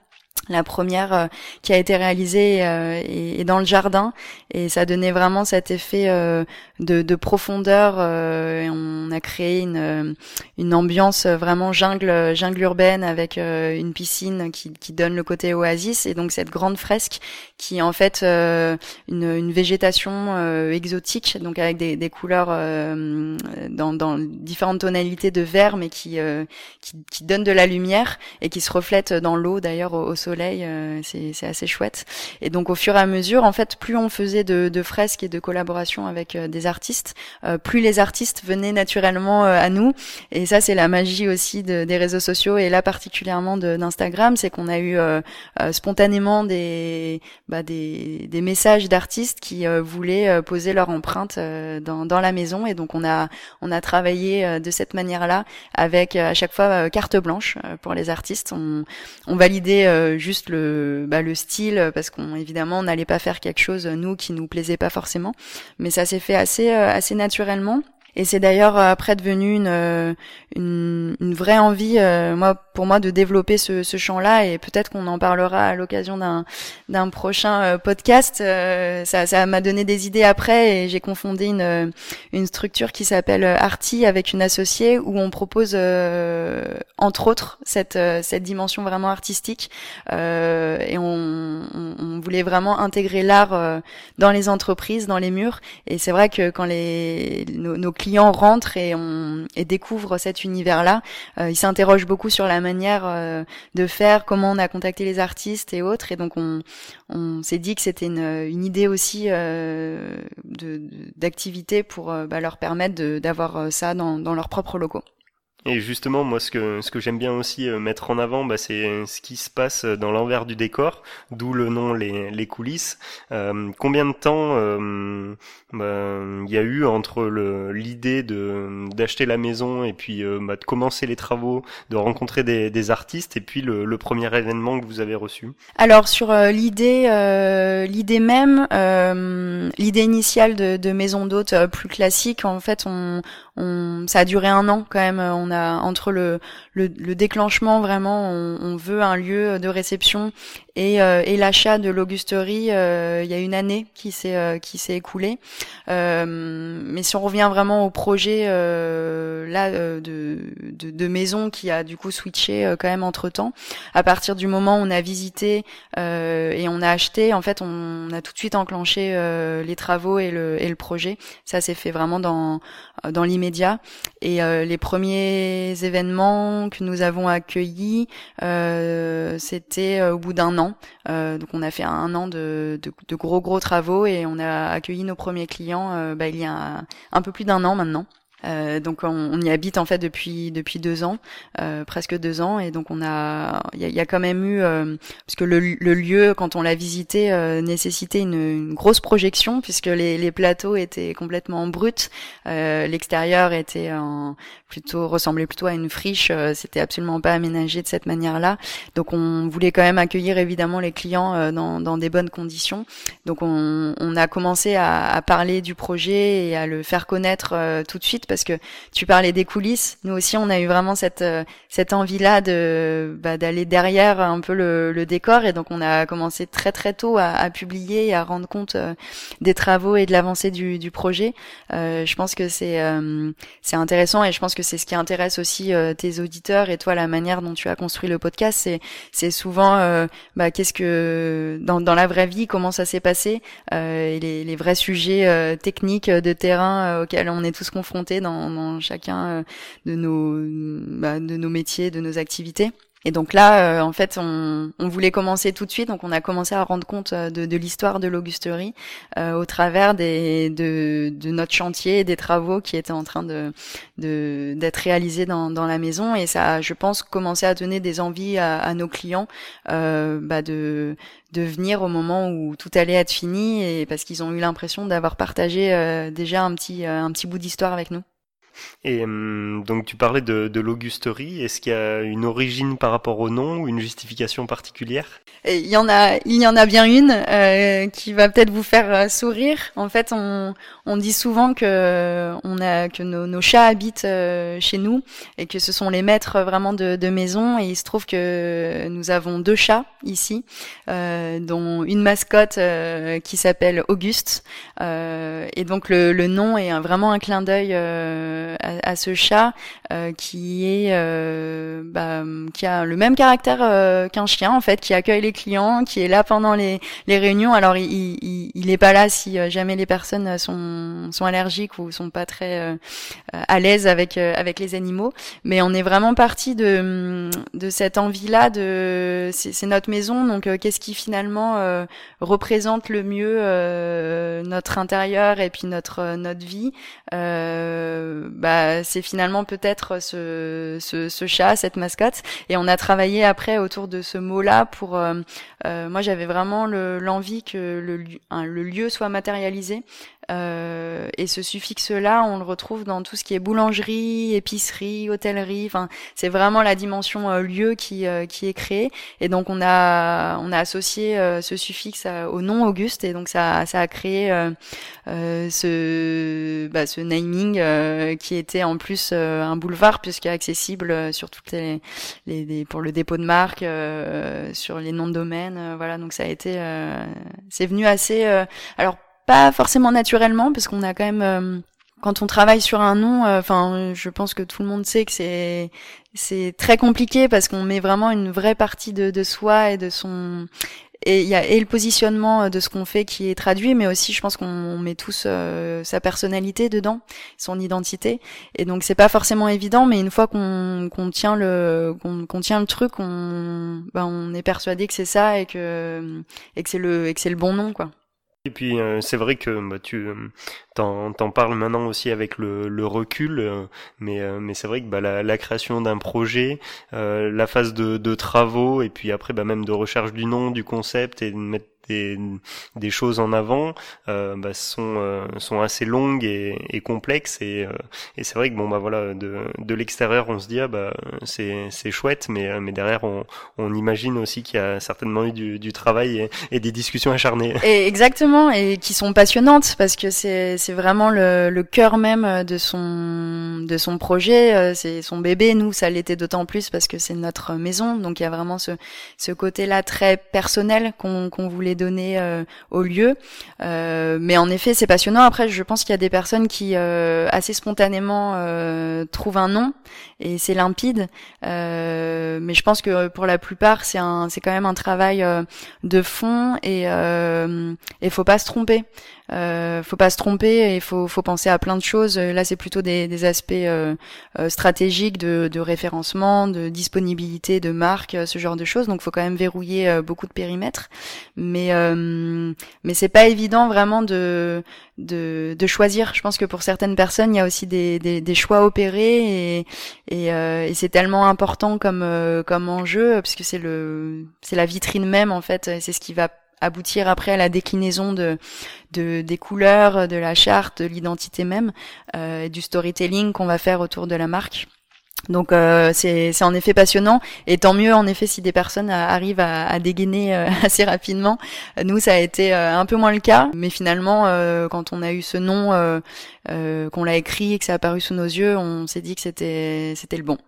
la première euh, qui a été réalisée euh, est, dans le jardin et ça donnait vraiment cet effet euh, de, de, profondeur. et on a créé une, une ambiance vraiment jungle, jungle urbaine avec une piscine qui, qui, donne le côté oasis et donc cette grande fresque qui est en fait une, une, végétation exotique, donc avec des, des couleurs dans, dans, différentes tonalités de vert, mais qui, qui, qui donne de la lumière et qui se reflète dans l'eau d'ailleurs au, au euh, c'est assez chouette. Et donc au fur et à mesure, en fait, plus on faisait de, de fresques et de collaborations avec euh, des artistes, euh, plus les artistes venaient naturellement à nous. Et ça, c'est la magie aussi de, des réseaux sociaux et là particulièrement d'Instagram, c'est qu'on a eu spontanément des, bah, des, des messages d'artistes qui voulaient poser leur empreinte dans, dans la maison. Et donc on a on a travaillé de cette manière-là avec à chaque fois carte blanche pour les artistes. On, on validait juste le, bah, le style, parce qu'on évidemment on n'allait pas faire quelque chose nous qui nous plaisait pas forcément, mais ça s'est fait assez euh, assez naturellement. Et c'est d'ailleurs euh, après devenu une, euh, une, une vraie envie, euh, moi, pour moi, de développer ce, ce champ-là. Et peut-être qu'on en parlera à l'occasion d'un, d'un prochain podcast. ça, ça m'a donné des idées après, et j'ai confondé une, une structure qui s'appelle Arti avec une associée où on propose, entre autres, cette, cette dimension vraiment artistique. et on, on, voulait vraiment intégrer l'art dans les entreprises, dans les murs. Et c'est vrai que quand les nos, clients rentrent et, on, et découvrent cet univers-là, euh, ils s'interrogent beaucoup sur la manière euh, de faire, comment on a contacté les artistes et autres. Et donc on, s'est dit que c'était une, une, idée aussi euh, d'activité pour euh, bah, leur permettre d'avoir ça dans, dans leurs propres locaux. Et justement, moi, ce que ce que j'aime bien aussi euh, mettre en avant, bah, c'est ce qui se passe dans l'envers du décor, d'où le nom les, les coulisses. Euh, combien de temps euh, bah, il y a eu entre l'idée de d'acheter la maison et puis euh, bah, de commencer les travaux, de rencontrer des, des artistes et puis le, le, premier événement que vous avez reçu? Alors sur l'idée l'idée même, l'idée initiale de, de maison d'hôte plus classique, en fait, on, on ça a duré un an quand même. On a entre le, le, déclenchement vraiment, on, veut un lieu de réception et, euh, et l'achat de l'augusterie, euh, il y a une année qui s'est euh, qui s'est écoulée. mais si on revient vraiment au projet là de, de, de, maison qui a du coup switché quand même entre temps, à partir du moment où on a visité et on a acheté, en fait, on, a tout de suite enclenché les travaux et le, et le projet. Ça s'est fait vraiment dans dans l'immédiat. Et les premiers événements que nous avons accueillis, c'était au bout d'un an euh, donc on a fait un an de, gros gros travaux et on a accueilli nos premiers clients euh, bah, il y a un peu plus d'un an maintenant. Euh, donc on, y habite en fait depuis depuis deux ans, euh, presque deux ans, et donc on a il y a, quand même eu euh, parce le, le, lieu quand on l'a visité euh, nécessitait une, une, grosse projection puisque les, les plateaux étaient complètement bruts, l'extérieur était en, plutôt ressemblait plutôt à une friche, c'était absolument pas aménagé de cette manière-là, donc on voulait quand même accueillir évidemment les clients dans, dans des bonnes conditions, donc on, on a commencé à, à, parler du projet et à le faire connaître tout de suite parce que tu parlais des coulisses. Nous aussi, on a eu vraiment cette cette envie-là de bah, d'aller derrière un peu le, le, décor, et donc on a commencé très très tôt à, à publier et à rendre compte des travaux et de l'avancée du, du projet. je pense que c'est c'est intéressant et je pense que c'est ce qui intéresse aussi tes auditeurs et toi la manière dont tu as construit le podcast. C'est c'est souvent bah, qu'est-ce que dans, dans la vraie vie comment ça s'est passé euh, et les, les, vrais sujets euh, techniques de terrain euh, auxquels on est tous confrontés dans, chacun de nos bah, de nos métiers, de nos activités. Et donc là, euh, en fait, on, on, voulait commencer tout de suite, donc on a commencé à rendre compte euh, de, l'histoire de l'Augusterie euh, au travers des, de, de, notre chantier et des travaux qui étaient en train de d'être réalisés dans, dans, la maison. Et ça, a, je pense, commencé à donner des envies à, à nos clients euh, bah de de venir au moment où tout allait être fini, et parce qu'ils ont eu l'impression d'avoir partagé déjà un petit un petit bout d'histoire avec nous. Et hum, donc tu parlais de, l'Augusterie. Est-ce qu'il y a une origine par rapport au nom ou une justification particulière? Il y en a, il y en a bien une euh, qui va peut-être vous faire euh, sourire. En fait, on, dit souvent que nos, chats habitent euh, chez nous et que ce sont les maîtres vraiment de, maison. Et il se trouve que nous avons deux chats ici, euh, dont une mascotte euh, qui s'appelle Auguste. et donc le, nom est vraiment un clin d'œil à, ce chat euh, qui est euh, bah, qui a le même caractère euh, qu'un chien en fait, qui accueille les clients, qui est là pendant les, les réunions. Alors il, il, il est pas là si jamais les personnes sont sont allergiques ou sont pas très à l'aise avec avec les animaux, mais on est vraiment parti de de cette envie là de c'est notre maison donc qu'est-ce qui finalement représente le mieux notre intérieur et puis notre notre vie bah, c'est finalement peut-être ce, ce, ce, chat, cette mascotte. Et on a travaillé après autour de ce mot-là pour. Euh, euh moi, j'avais vraiment l'envie que le, le lieu soit matérialisé. Euh, et ce suffixe-là, on le retrouve dans tout ce qui est boulangerie, épicerie, hôtellerie. Enfin, c'est vraiment la dimension euh, lieu qui euh, qui est créée. Et donc on a on a associé ce suffixe au nom Auguste, et donc ça ça a créé ce bah, ce naming qui était en plus un boulevard puisque accessible sur toutes les, les, pour le dépôt de marque, sur les noms de domaine. voilà, donc ça a été c'est venu assez alors pas forcément naturellement, parce qu'on a quand même euh, quand on travaille sur un nom, euh, enfin, je pense que tout le monde sait que c'est c'est très compliqué parce qu'on met vraiment une vraie partie de, de soi et de son et il y a et le positionnement euh, de ce qu'on fait qui est traduit, mais aussi je pense qu'on met tous sa personnalité dedans, son identité. Et donc c'est pas forcément évident, mais une fois qu'on qu'on tient le qu'on tient le truc, on ben, on est persuadé que c'est ça et que et que c'est le et que c'est le bon nom quoi. Et puis euh, c'est vrai que bah, tu euh, t'en, parles maintenant aussi avec le, le recul, euh, mais, mais c'est vrai que bah, la, la création d'un projet, la phase de, de, travaux et puis après bah, même de recherche du nom, du concept et de mettre des, des choses en avant euh, bah, sont euh, sont assez longues et, et complexes. Et, euh, et c'est vrai que bon bah voilà de, de l'extérieur on se dit ah bah c'est c'est chouette mais mais derrière on, on imagine aussi qu'il y a certainement eu du, du travail et, et, des discussions acharnées. Et exactement et qui sont passionnantes parce que c'est c'est vraiment le, le cœur même de son de son projet. C'est son bébé. Nous ça l'était d'autant plus parce que c'est notre maison. Donc il y a vraiment ce ce côté là très personnel qu'on qu'on voulait donner euh, au lieu. Euh, mais en effet, c'est passionnant. Après, je pense qu'il y a des personnes qui euh, assez spontanément trouvent un nom et c'est limpide. mais je pense que pour la plupart, c'est un, c'est quand même un travail de fond et il faut pas se tromper. Euh, faut pas se tromper et faut, faut penser à plein de choses. Là, c'est plutôt des, des aspects euh, euh, stratégiques de, de, référencement, de disponibilité de marque, euh, ce genre de choses. Donc, faut quand même verrouiller beaucoup de périmètres. Mais mais c'est pas évident vraiment de, de, de choisir. Je pense que pour certaines personnes, il y a aussi des, des, des choix opérés et et, et c'est tellement important comme comme enjeu puisque c'est le c'est la vitrine même en fait. C'est ce qui va aboutir après à la déclinaison de, de des couleurs, de la charte, de l'identité même, euh, du storytelling qu'on va faire autour de la marque. Donc euh, c'est en effet passionnant et tant mieux en effet si des personnes arrivent à, à dégainer euh, assez rapidement. Nous ça a été euh, un peu moins le cas, mais finalement quand on a eu ce nom, qu'on l'a écrit et que ça a apparu sous nos yeux, on s'est dit que c'était c'était le bon.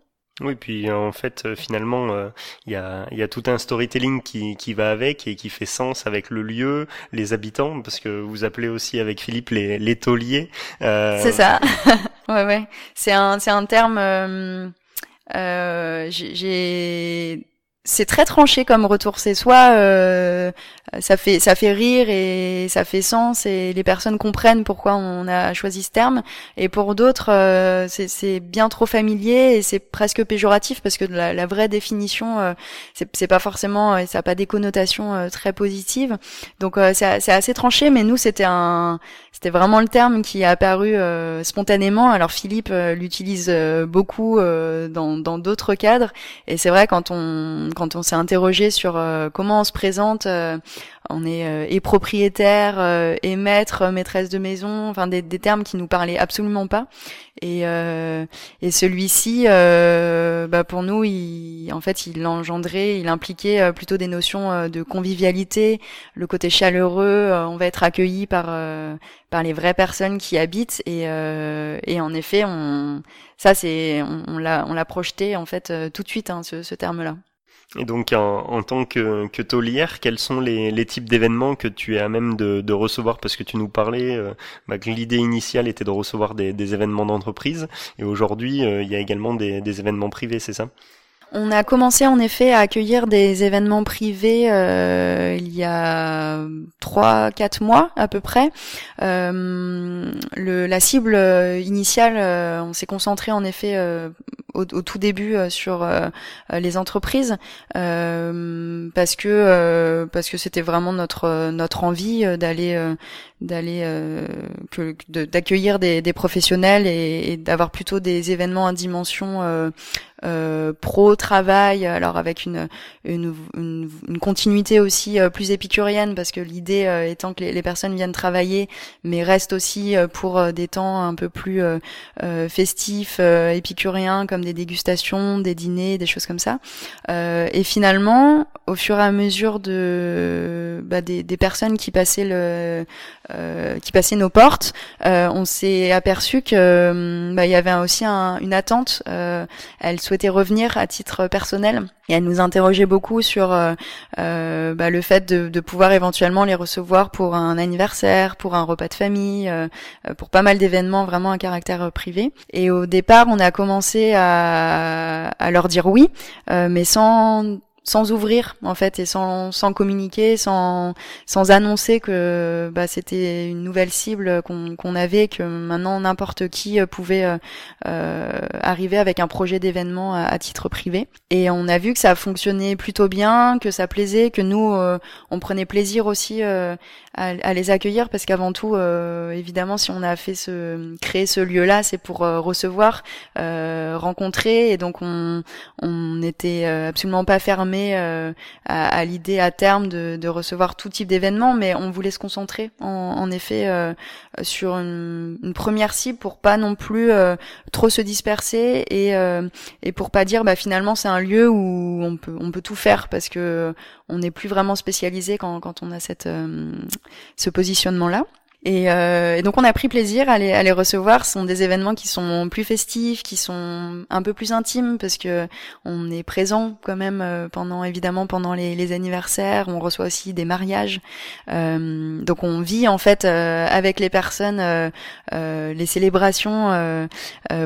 Oui, puis en fait, finalement, il y, a, y, a, tout un storytelling qui, qui va avec et qui fait sens avec le lieu, les habitants, parce que vous appelez aussi avec Philippe les, les tauliers. C'est ça. Ouais, ouais. C'est un, c'est un terme. Euh, euh, j'ai c'est très tranché comme retour. C'est soit euh, ça fait ça fait rire et ça fait sens et les personnes comprennent pourquoi on a choisi ce terme. Et pour d'autres euh, c'est bien trop familier et c'est presque péjoratif parce que la, la vraie définition euh, c'est pas forcément ça a pas des connotations très positives. Donc c'est assez tranché mais nous c'était un c'était vraiment le terme qui est apparu spontanément. Alors Philippe l'utilise beaucoup dans d'autres cadres. Et c'est vrai quand on quand on s'est interrogé sur euh, comment on se présente, euh, on est euh, et propriétaire, et maître, maîtresse de maison, enfin des, termes qui nous parlaient absolument pas. Et, et celui-ci, bah pour nous, il, en fait, il engendrait, il impliquait plutôt des notions de convivialité, le côté chaleureux. on va être accueilli par par les vraies personnes qui habitent et, et en effet, on ça c'est on, l'a on l'a projeté en fait tout de suite hein, ce, ce terme-là. Et donc, en, tant que, que taulière, quels sont les, les types d'événements que tu es à même de, de recevoir? Parce que tu nous parlais euh, bah, que l'idée initiale était de recevoir des, des événements d'entreprise, et aujourd'hui, euh, il y a également des, des événements privés, c'est ça? On a commencé en effet à accueillir des événements privés euh, il y a trois, quatre mois à peu près. Euh, le, la cible initiale, euh, on s'est concentré en effet au, tout début sur les entreprises parce que parce que c'était vraiment notre notre envie d'aller d'aller d'accueillir des, des, professionnels et, et d'avoir plutôt des événements à dimension euh, pro travail alors avec une une, une, continuité aussi euh, plus épicurienne parce que l'idée euh, étant que les, personnes viennent travailler mais restent aussi pour des temps un peu plus festifs épicuriens des dégustations des dîners des choses comme ça et finalement au fur et à mesure de bah, des, des, personnes qui passaient le qui passaient nos portes on s'est aperçu que bah, il y avait aussi un, une attente elles souhaitait revenir à titre personnel et elle nous interrogeait beaucoup sur euh, euh, bah, le fait de, pouvoir éventuellement les recevoir pour un anniversaire, pour un repas de famille, euh, pour pas mal d'événements vraiment à caractère privé. Et au départ, on a commencé à, à leur dire oui, mais sans sans ouvrir en fait et sans, sans communiquer, sans, sans annoncer que bah, c'était une nouvelle cible qu'on qu'on avait, que maintenant n'importe qui euh, pouvait euh, euh, arriver avec un projet d'événement à, titre privé. Et on a vu que ça fonctionnait plutôt bien, que ça plaisait, que nous on prenait plaisir aussi à, à, les accueillir parce qu'avant tout, évidemment, si on a fait ce créer ce lieu-là, c'est pour recevoir, rencontrer et donc on on n'était absolument pas fermé euh, à, l'idée à terme de, recevoir tout type d'événements, mais on voulait se concentrer en, effet euh, sur une, première cible pour pas non plus euh, trop se disperser et, et pour pas dire bah finalement c'est un lieu où on peut on peut tout faire parce que on n'est plus vraiment spécialisé quand, quand on a cette ce positionnement là. Et, euh, donc on a pris plaisir à les, à les, recevoir. Ce sont des événements qui sont plus festifs, qui sont un peu plus intimes parce que on est présent quand même euh, pendant évidemment pendant les, les, anniversaires. On reçoit aussi des mariages. Euh, donc on vit en fait euh, avec les personnes euh, les célébrations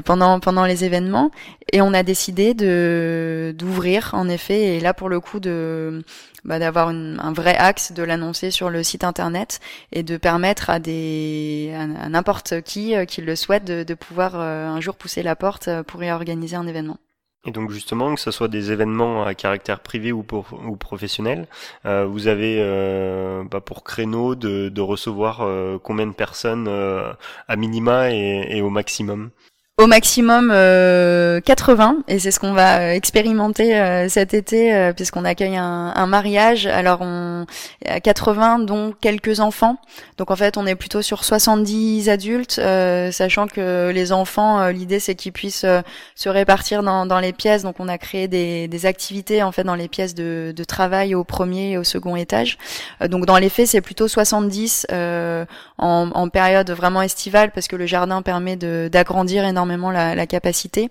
pendant pendant les événements. Et on a décidé de d'ouvrir en effet. Et là pour le coup de bah, d'avoir un vrai axe, de l'annoncer sur le site internet et de permettre à des à, n'importe qui euh, qui le souhaite de, de pouvoir euh, un jour pousser la porte euh, pour y organiser un événement. Et donc justement, que ce soit des événements à caractère privé ou, pour, ou professionnel, euh, vous avez euh, bah, pour créneau de, de recevoir combien de personnes à minima et, et, au maximum? Au maximum euh, 80 et c'est ce qu'on va euh, expérimenter euh, cet été euh, puisqu'on accueille un, un, mariage. Alors on à 80 dont quelques enfants. Donc en fait on est plutôt sur 70 adultes sachant que les enfants l'idée c'est qu'ils puissent se répartir dans, dans, les pièces. Donc on a créé des, des, activités en fait dans les pièces de, de, travail au premier et au second étage. Donc dans les faits c'est plutôt 70 en, en, période vraiment estivale parce que le jardin permet d'agrandir énormément la, capacité.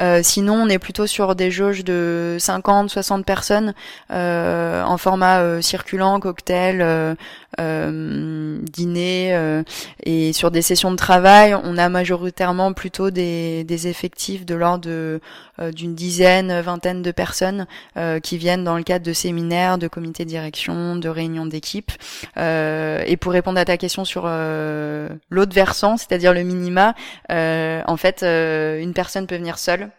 Euh, sinon, on est plutôt sur des jauges de 50, 60 personnes euh, en format euh, circulant, cocktail, dîner et sur des sessions de travail, on a majoritairement plutôt des, effectifs de l'ordre de d'une dizaine, vingtaine de personnes qui viennent dans le cadre de séminaires, de comités de direction, de réunions d'équipe. et pour répondre à ta question sur l'autre versant, c'est-à-dire le minima, en fait euh, une personne peut venir seule.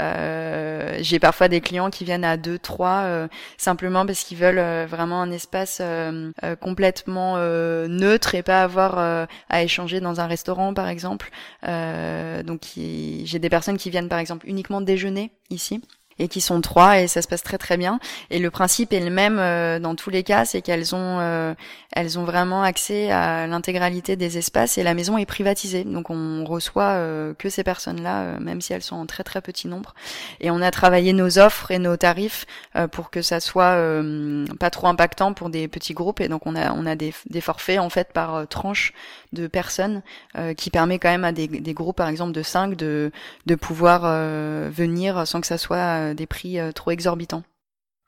Euh, j'ai parfois des clients qui viennent à deux, trois, euh, simplement parce qu'ils veulent vraiment un espace complètement neutre et pas avoir à échanger dans un restaurant, par exemple. donc, j'ai des personnes qui viennent, par exemple, uniquement déjeuner ici et qui sont trois et ça se passe très très bien. Et le principe est le même euh, dans tous les cas, c'est qu'elles ont euh, elles ont vraiment accès à l'intégralité des espaces et la maison est privatisée. Donc on reçoit euh, que ces personnes-là, même si elles sont en très très petit nombre. Et on a travaillé nos offres et nos tarifs pour que ça soit pas trop impactant pour des petits groupes. Et donc on a on a des, des forfaits en fait par tranche de personnes qui permet quand même à des, des groupes par exemple de 5 de de pouvoir venir sans que ça soit des prix euh, trop exorbitants.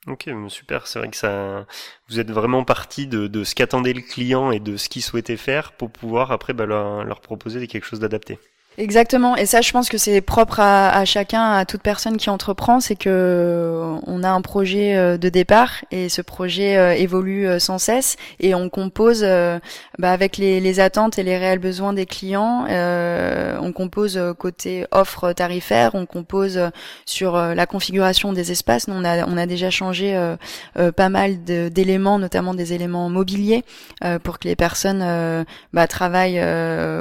Ok, super. C'est vrai que ça, vous êtes vraiment parti de, ce qu'attendait le client et de ce qu'il souhaitait faire pour pouvoir après bah, leur proposer quelque chose d'adapté. Exactement. Et ça, je pense que c'est propre à, à, chacun, à toute personne qui entreprend, c'est que on a un projet euh, de départ et ce projet euh, évolue euh, sans cesse et on compose bah, avec les, les, attentes et les réels besoins des clients. Euh, on compose côté offre tarifaire, on compose sur la configuration des espaces. on a, on a déjà changé euh, pas mal d'éléments, notamment des éléments mobiliers, pour que les personnes bah, travaillent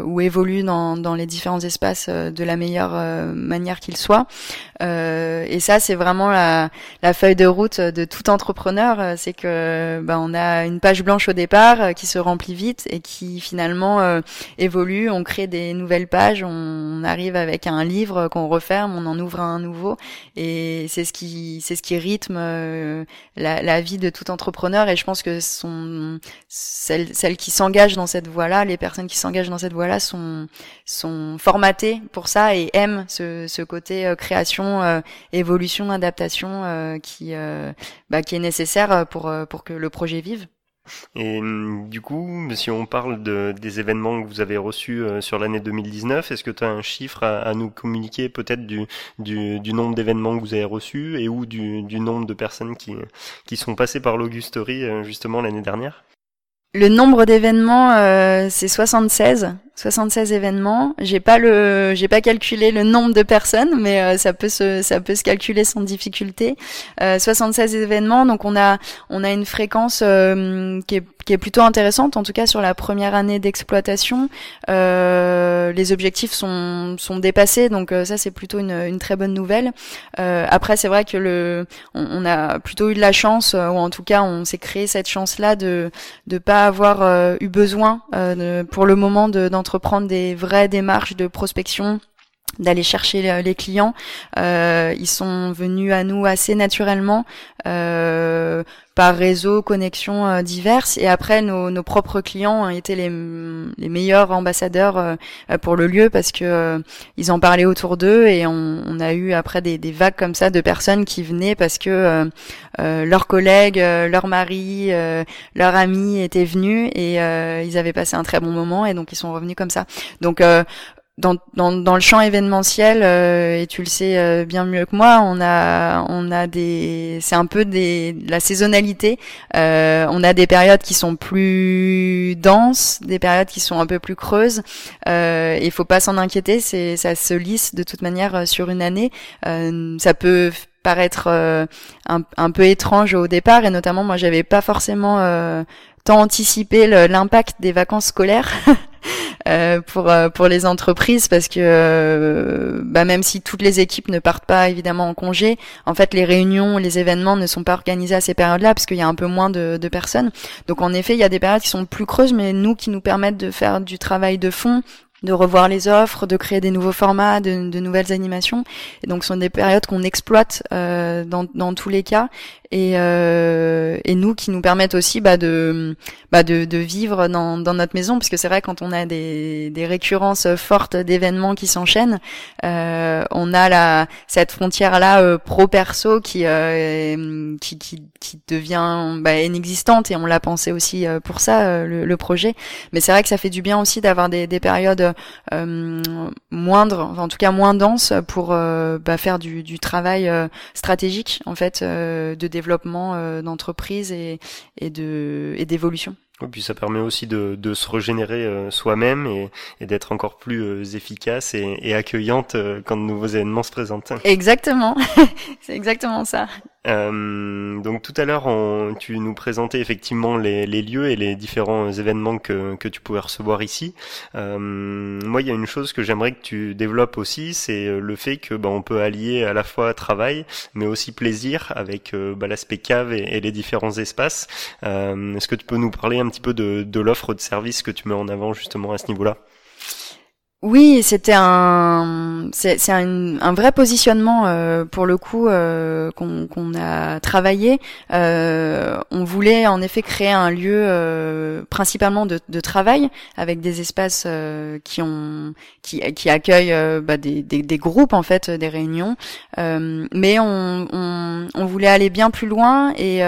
ou évoluent dans, dans les différents espaces euh, de la meilleure euh, manière qu'il soit. Euh, et ça, c'est vraiment la, feuille de route de tout entrepreneur, c'est que ben, on a une page blanche au départ qui se remplit vite et qui finalement évolue. On crée des nouvelles pages, on arrive avec un livre qu'on referme, on en ouvre un nouveau, et c'est ce qui rythme la, vie de tout entrepreneur. Et je pense que celles qui s'engagent dans cette voie-là, les personnes qui s'engagent dans cette voie-là sont sont formaté pour ça et aime ce, côté euh, création, euh, évolution, adaptation euh, qui, bah, qui est nécessaire pour, pour que le projet vive. Et hum, du coup, si on parle de, des événements que vous avez reçus sur l'année 2019, est-ce que tu as un chiffre à, nous communiquer peut-être du, du, du, nombre d'événements que vous avez reçus et ou du, du nombre de personnes qui, qui sont passées par l'Augusterie justement l'année dernière? Le nombre d'événements, euh, c'est 76. 76 événements. J'ai pas le, j'ai pas calculé le nombre de personnes, mais euh, ça peut se, ça peut se calculer sans difficulté. Euh, 76 événements, donc on a, on a une fréquence euh, qui est, qui est plutôt intéressante, en tout cas sur la première année d'exploitation. Euh, les objectifs sont, sont dépassés, donc ça c'est plutôt une, une très bonne nouvelle. après, c'est vrai que le, on, on, a plutôt eu de la chance, ou en tout cas on s'est créé cette chance-là de, de pas avoir eu besoin pour le moment d'entrer entreprendre des vraies démarches de prospection d'aller chercher les clients. Euh, ils sont venus à nous assez naturellement euh, par réseau, connexions euh, diverses. Et après, nos, nos, propres clients ont été les, les meilleurs ambassadeurs euh, pour le lieu parce que euh, ils en parlaient autour d'eux et on, on, a eu après des, des, vagues comme ça de personnes qui venaient parce que leurs collègues, leurs maris, leurs amis étaient venus et ils avaient passé un très bon moment et donc ils sont revenus comme ça. Donc dans, dans, dans, le champ événementiel, euh, et tu le sais euh, bien mieux que moi, on a, on a des, c'est un peu des, la saisonnalité. Euh, on a des périodes qui sont plus denses, des périodes qui sont un peu plus creuses. Euh, il faut pas s'en inquiéter, c'est, ça se lisse de toute manière euh, sur une année. ça peut paraître un, un, peu étrange au départ, et notamment moi, j'avais pas forcément tant anticipé l'impact des vacances scolaires. euh, pour pour les entreprises parce que bah, même si toutes les équipes ne partent pas évidemment en congé, en fait les réunions, les événements ne sont pas organisés à ces périodes-là parce qu'il y a un peu moins de, de personnes. Donc en effet, il y a des périodes qui sont plus creuses, mais nous qui nous permettent de faire du travail de fond de revoir les offres, de créer des nouveaux formats, de, de nouvelles animations. Et donc, ce sont des périodes qu'on exploite euh, dans, dans tous les cas et, euh, et nous qui nous permettent aussi bah, de, bah, de, de vivre dans, dans notre maison parce que c'est vrai quand on a des, des récurrences fortes d'événements qui s'enchaînent euh, on a la cette frontière là euh, pro perso qui, euh, qui, qui qui devient bah, inexistante et on l'a pensé aussi euh, pour ça euh, le, le, projet. Mais c'est vrai que ça fait du bien aussi d'avoir des, des périodes moindres enfin, en tout cas moins denses pour bah, faire du, du travail stratégique en fait de développement euh, d'entreprise et, et de et d'évolution. Et puis ça permet aussi de, de se régénérer euh, soi-même et, et d'être encore plus euh, efficace et, et accueillante quand de nouveaux événements se présentent. Exactement, c'est exactement ça. Euh, donc tout à l'heure, tu nous présentais effectivement les, lieux et les différents événements que, tu pouvais recevoir ici. Euh, moi, il y a une chose que j'aimerais que tu développes aussi, c'est euh, le fait que bah, on peut allier à la fois travail, mais aussi plaisir avec euh, bah, l'aspect cave et, les différents espaces. Est-ce que tu peux nous parler un petit peu de l'offre de service que tu mets en avant justement à ce niveau-là? Oui, c'était un, c'est un, vrai positionnement euh, pour le coup euh, qu'on a travaillé. Euh, on voulait en effet créer un lieu euh, principalement de, travail avec des espaces qui ont, qui, accueillent bah, des, groupes en fait, des réunions. mais on, on, on, voulait aller bien plus loin et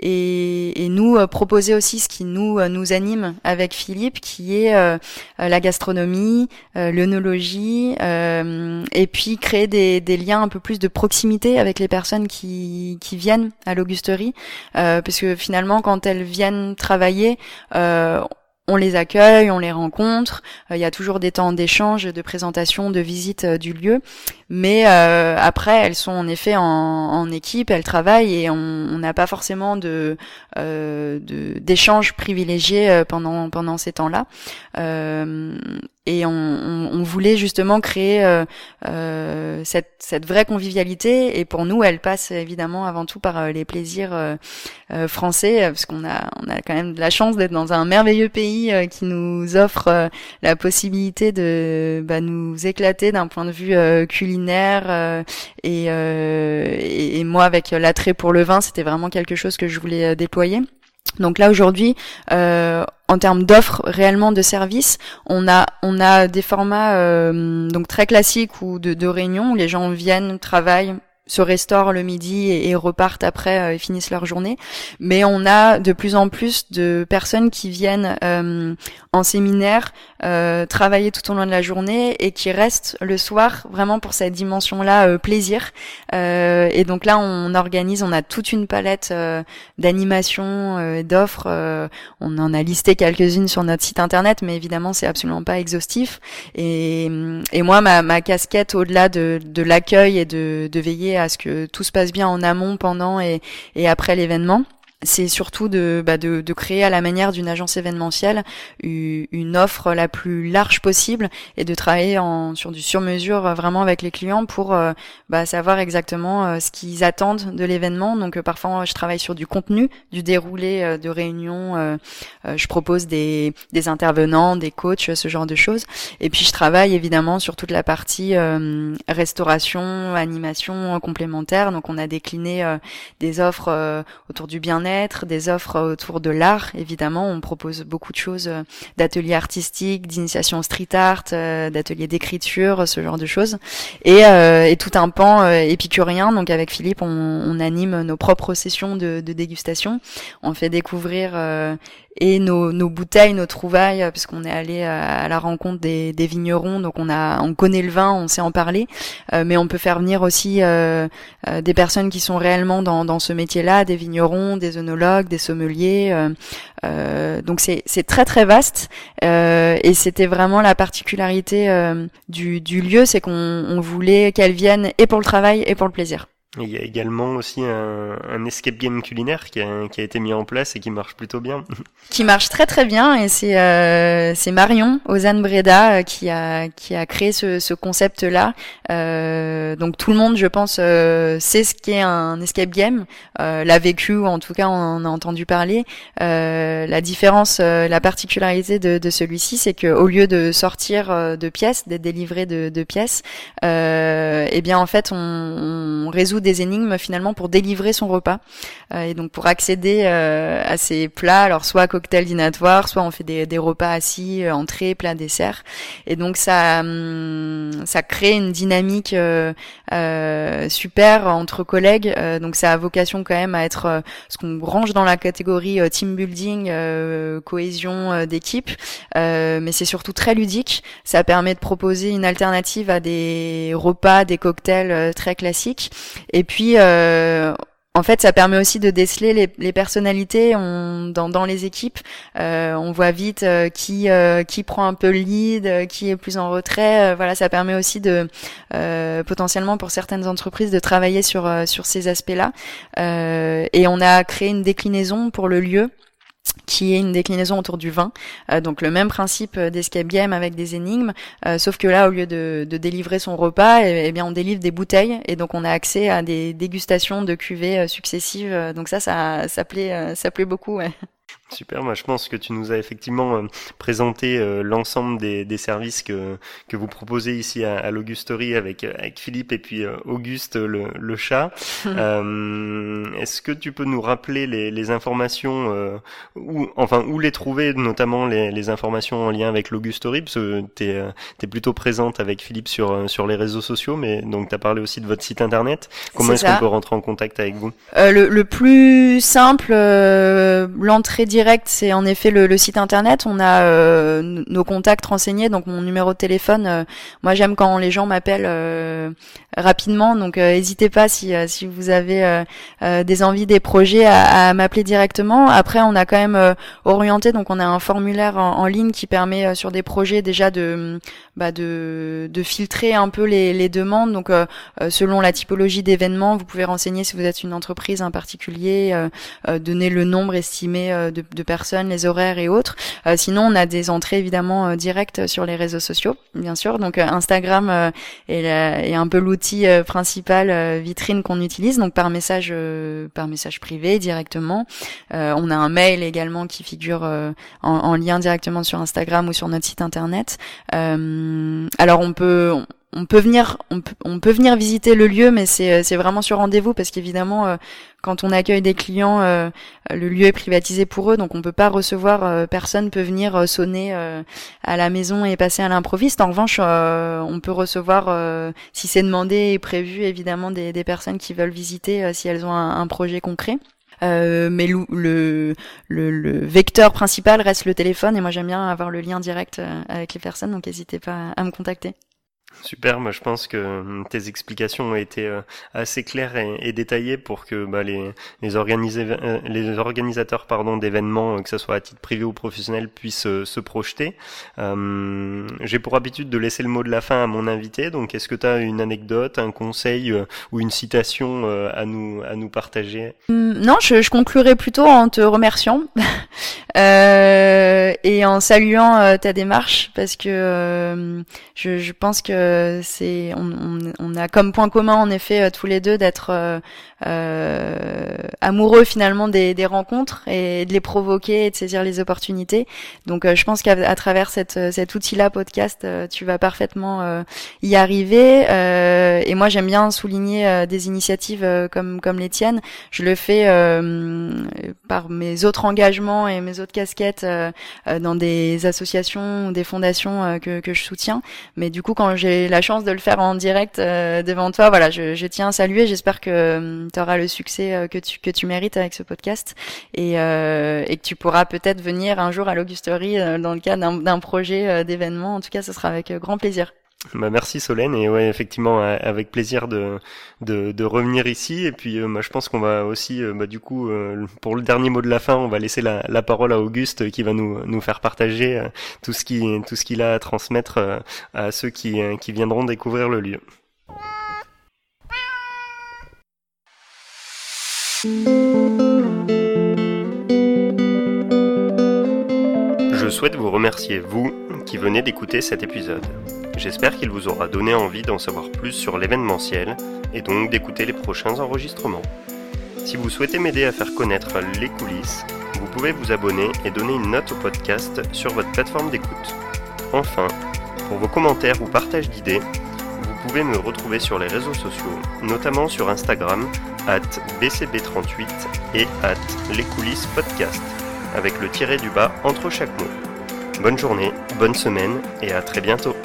et, et nous proposer aussi ce qui nous nous anime avec Philippe, qui est la gastronomie euh, l'œnologie, euh, et puis créer des, des, liens un peu plus de proximité avec les personnes qui, qui viennent à l'augusterie, euh, parce que finalement, quand elles viennent travailler, euh, on les accueille, on les rencontre. Euh, il y a toujours des temps d'échange, de présentation, de visite euh, du lieu. Mais euh, après, elles sont en effet en, équipe, elles travaillent et on n'a pas forcément de d'échanges privilégiés pendant pendant ces temps-là. et on, voulait justement créer cette, cette vraie convivialité. Et pour nous, elle passe évidemment avant tout par les plaisirs français, parce qu'on a on a quand même de la chance d'être dans un merveilleux pays euh, qui nous offre euh, la possibilité de bah, nous éclater d'un point de vue euh, culinaire et, et, moi avec l'attrait pour le vin, c'était vraiment quelque chose que je voulais déployer. Donc là aujourd'hui, en termes d'offres réellement de services, on a on a des formats donc très classiques ou de, de réunions où les gens viennent, travaillent, se restaurent le midi et, repartent après euh, et finissent leur journée. Mais on a de plus en plus de personnes qui viennent euh, en séminaire euh, travailler tout au long de la journée et qui restent le soir vraiment pour cette dimension-là plaisir. et donc là, on organise, on a toute une palette d'animations, d'offres. on en a listé quelques-unes sur notre site internet, mais évidemment, c'est absolument pas exhaustif. Et, et moi, ma, ma casquette au-delà de, de l'accueil et de, de veiller à ce que tout se passe bien en amont, pendant et, après l'événement c'est surtout de, bah de, de, créer à la manière d'une agence événementielle une offre la plus large possible et de travailler en, sur du sur-mesure euh, vraiment avec les clients pour euh, bah, savoir exactement euh, ce qu'ils attendent de l'événement. Donc parfois je travaille sur du contenu, du déroulé de réunions, je propose des, des intervenants, des coachs, ce genre de choses. Et puis je travaille évidemment sur toute la partie restauration, animation complémentaire. Donc on a décliné des offres autour du bien-être des offres autour de l'art. Évidemment, on propose beaucoup de choses, euh, d'ateliers artistiques, d'initiation street art, euh, d'ateliers d'écriture, ce genre de choses, et, euh, et tout un pan épicurien. Donc avec Philippe, on, on, anime nos propres sessions de, de dégustation. On fait découvrir et nos, nos, bouteilles, nos trouvailles, euh, puisqu'on est allé à, la rencontre des, des, vignerons, donc on a, on connaît le vin, on sait en parler, euh, mais on peut faire venir aussi euh, euh, des personnes qui sont réellement dans, dans ce métier-là, des vignerons, des œnologues, des sommeliers. donc c'est, c'est très très vaste et c'était vraiment la particularité du, du lieu, c'est qu'on on voulait qu'elles viennent et pour le travail et pour le plaisir. Il y a également aussi un, escape game culinaire qui a, été mis en place et qui marche plutôt bien. Qui marche très très bien et c'est euh, Marion Ozan Breda euh, qui a qui a créé ce, ce concept là. Euh, donc tout le monde, je pense, euh, sait ce qu'est un escape game, euh, l'a vécu ou en tout cas on en a entendu parler. la différence, la particularité de, de celui-ci, c'est que au lieu de sortir de pièces, d'être délivré de, de pièces, eh bien en fait on, on résout énigmes finalement pour délivrer son repas euh, et donc pour accéder euh, à ces plats, alors soit cocktail dînatoire, soit on fait des, des repas assis, euh, entrée, plat, dessert, et donc ça hum, ça crée une dynamique super entre collègues. donc ça a vocation quand même à être ce qu'on range dans la catégorie team building, cohésion d'équipe, mais c'est surtout très ludique. Ça permet de proposer une alternative à des repas, des cocktails très classiques et puis, euh, en fait, ça permet aussi de déceler les, les personnalités on, dans, dans, les équipes. Euh, on voit vite euh, qui euh, qui prend un peu le lead, euh, qui est plus en retrait. voilà, ça permet aussi de potentiellement pour certaines entreprises de travailler sur sur ces aspects-là. et on a créé une déclinaison pour le lieu qui est une déclinaison autour du vin. Euh, donc le même principe d'escape game avec des énigmes, euh, sauf que là, au lieu de, de délivrer son repas, eh, eh, bien on délivre des bouteilles et donc on a accès à des dégustations de cuvées euh, successives. Donc ça, ça, ça plaît, ça plaît beaucoup. Ouais. Super, moi je pense que tu nous as effectivement euh, présenté euh, l'ensemble des, des, services que, que vous proposez ici à, à l'Augusterie avec, avec Philippe et puis euh, Auguste le, le chat. Est-ce que tu peux nous rappeler les, les informations, où, enfin où les trouver, notamment les, les informations en lien avec l'Augusterie, parce que tu es, es, plutôt présente avec Philippe sur, sur les réseaux sociaux, mais donc tu as parlé aussi de votre site internet. Comment est-ce qu'on peut rentrer en contact avec vous? Le, le, plus simple, l'entrée direct, c'est en effet le, site internet. On a euh, nos contacts renseignés, donc mon numéro de téléphone. Euh, moi, j'aime quand les gens m'appellent euh, rapidement, donc n'hésitez pas si, si vous avez des envies, des projets, à, m'appeler directement. Après, on a quand même orienté, donc on a un formulaire en, ligne qui permet sur des projets déjà de bah, de, de filtrer un peu les, les demandes. Donc, selon la typologie d'événements, vous pouvez renseigner si vous êtes une entreprise, en particulier, donner le nombre estimé de, de, personnes, les horaires et autres. Euh, sinon, on a des entrées évidemment euh, directes sur les réseaux sociaux, bien sûr. Donc euh, Instagram est, est, un peu l'outil principal vitrine qu'on utilise, donc par message par message privé directement. on a un mail également qui figure en, en, lien directement sur Instagram ou sur notre site internet. alors on peut on peut venir on peut, venir visiter le lieu mais c'est c'est vraiment sur rendez-vous parce qu'évidemment quand on accueille des clients, euh, le lieu est privatisé pour eux, donc on peut pas recevoir, euh, personne peut venir euh, sonner à la maison et passer à l'improviste. En revanche, on peut recevoir, si c'est demandé et prévu, évidemment des, personnes qui veulent visiter si elles ont un, projet concret. mais le, le, le, vecteur principal reste le téléphone et moi j'aime bien avoir le lien direct avec les personnes, donc n'hésitez pas à me contacter. Super, moi je pense que hum, tes explications ont été euh, assez claires et, détaillées pour que bah, les, les, euh, les organisateurs d'événements, euh, que ce soit à titre privé ou professionnel, puissent se projeter. Hum, j'ai pour habitude de laisser le mot de la fin à mon invité, donc est-ce que tu as une anecdote, un conseil ou une citation à nous à nous partager? Hum, Non, je, je conclurai plutôt en te remerciant et en saluant ta démarche parce que je pense que euh, on, a comme point commun en effet euh, tous les deux d'être euh, amoureux finalement des, rencontres et de les provoquer et de saisir les opportunités. Donc je pense qu'à travers cette, cet outil-là podcast, tu vas parfaitement y arriver. et moi j'aime bien souligner des initiatives comme comme les tiennes. Je le fais par mes autres engagements et mes autres casquettes dans des associations ou des fondations que, que je soutiens. Mais du coup quand j'ai la chance de le faire en direct euh, devant toi. Voilà, je, tiens à saluer. J'espère que euh, tu auras le succès euh, que tu que tu mérites avec ce podcast et, et que tu pourras peut-être venir un jour à l'Augusterie dans le cadre d'un projet d'événement. En tout cas, ce sera avec grand plaisir. Bah merci Solène et ouais effectivement avec plaisir de revenir ici et puis euh, bah, je pense qu'on va aussi bah, du coup pour le dernier mot de la fin on va laisser la, parole à Auguste qui va nous faire partager tout ce qu'il a à transmettre à ceux qui viendront découvrir le lieu. Je souhaite vous remercier, vous, qui venez d'écouter cet épisode. J'espère qu'il vous aura donné envie d'en savoir plus sur l'événementiel et donc d'écouter les prochains enregistrements. Si vous souhaitez m'aider à faire connaître les coulisses, vous pouvez vous abonner et donner une note au podcast sur votre plateforme d'écoute. Enfin, pour vos commentaires ou partages d'idées, vous pouvez me retrouver sur les réseaux sociaux, notamment sur Instagram, at bcb38 et at les coulisses podcast, avec le tiré du bas entre chaque mot. Bonne journée, bonne semaine et à très bientôt.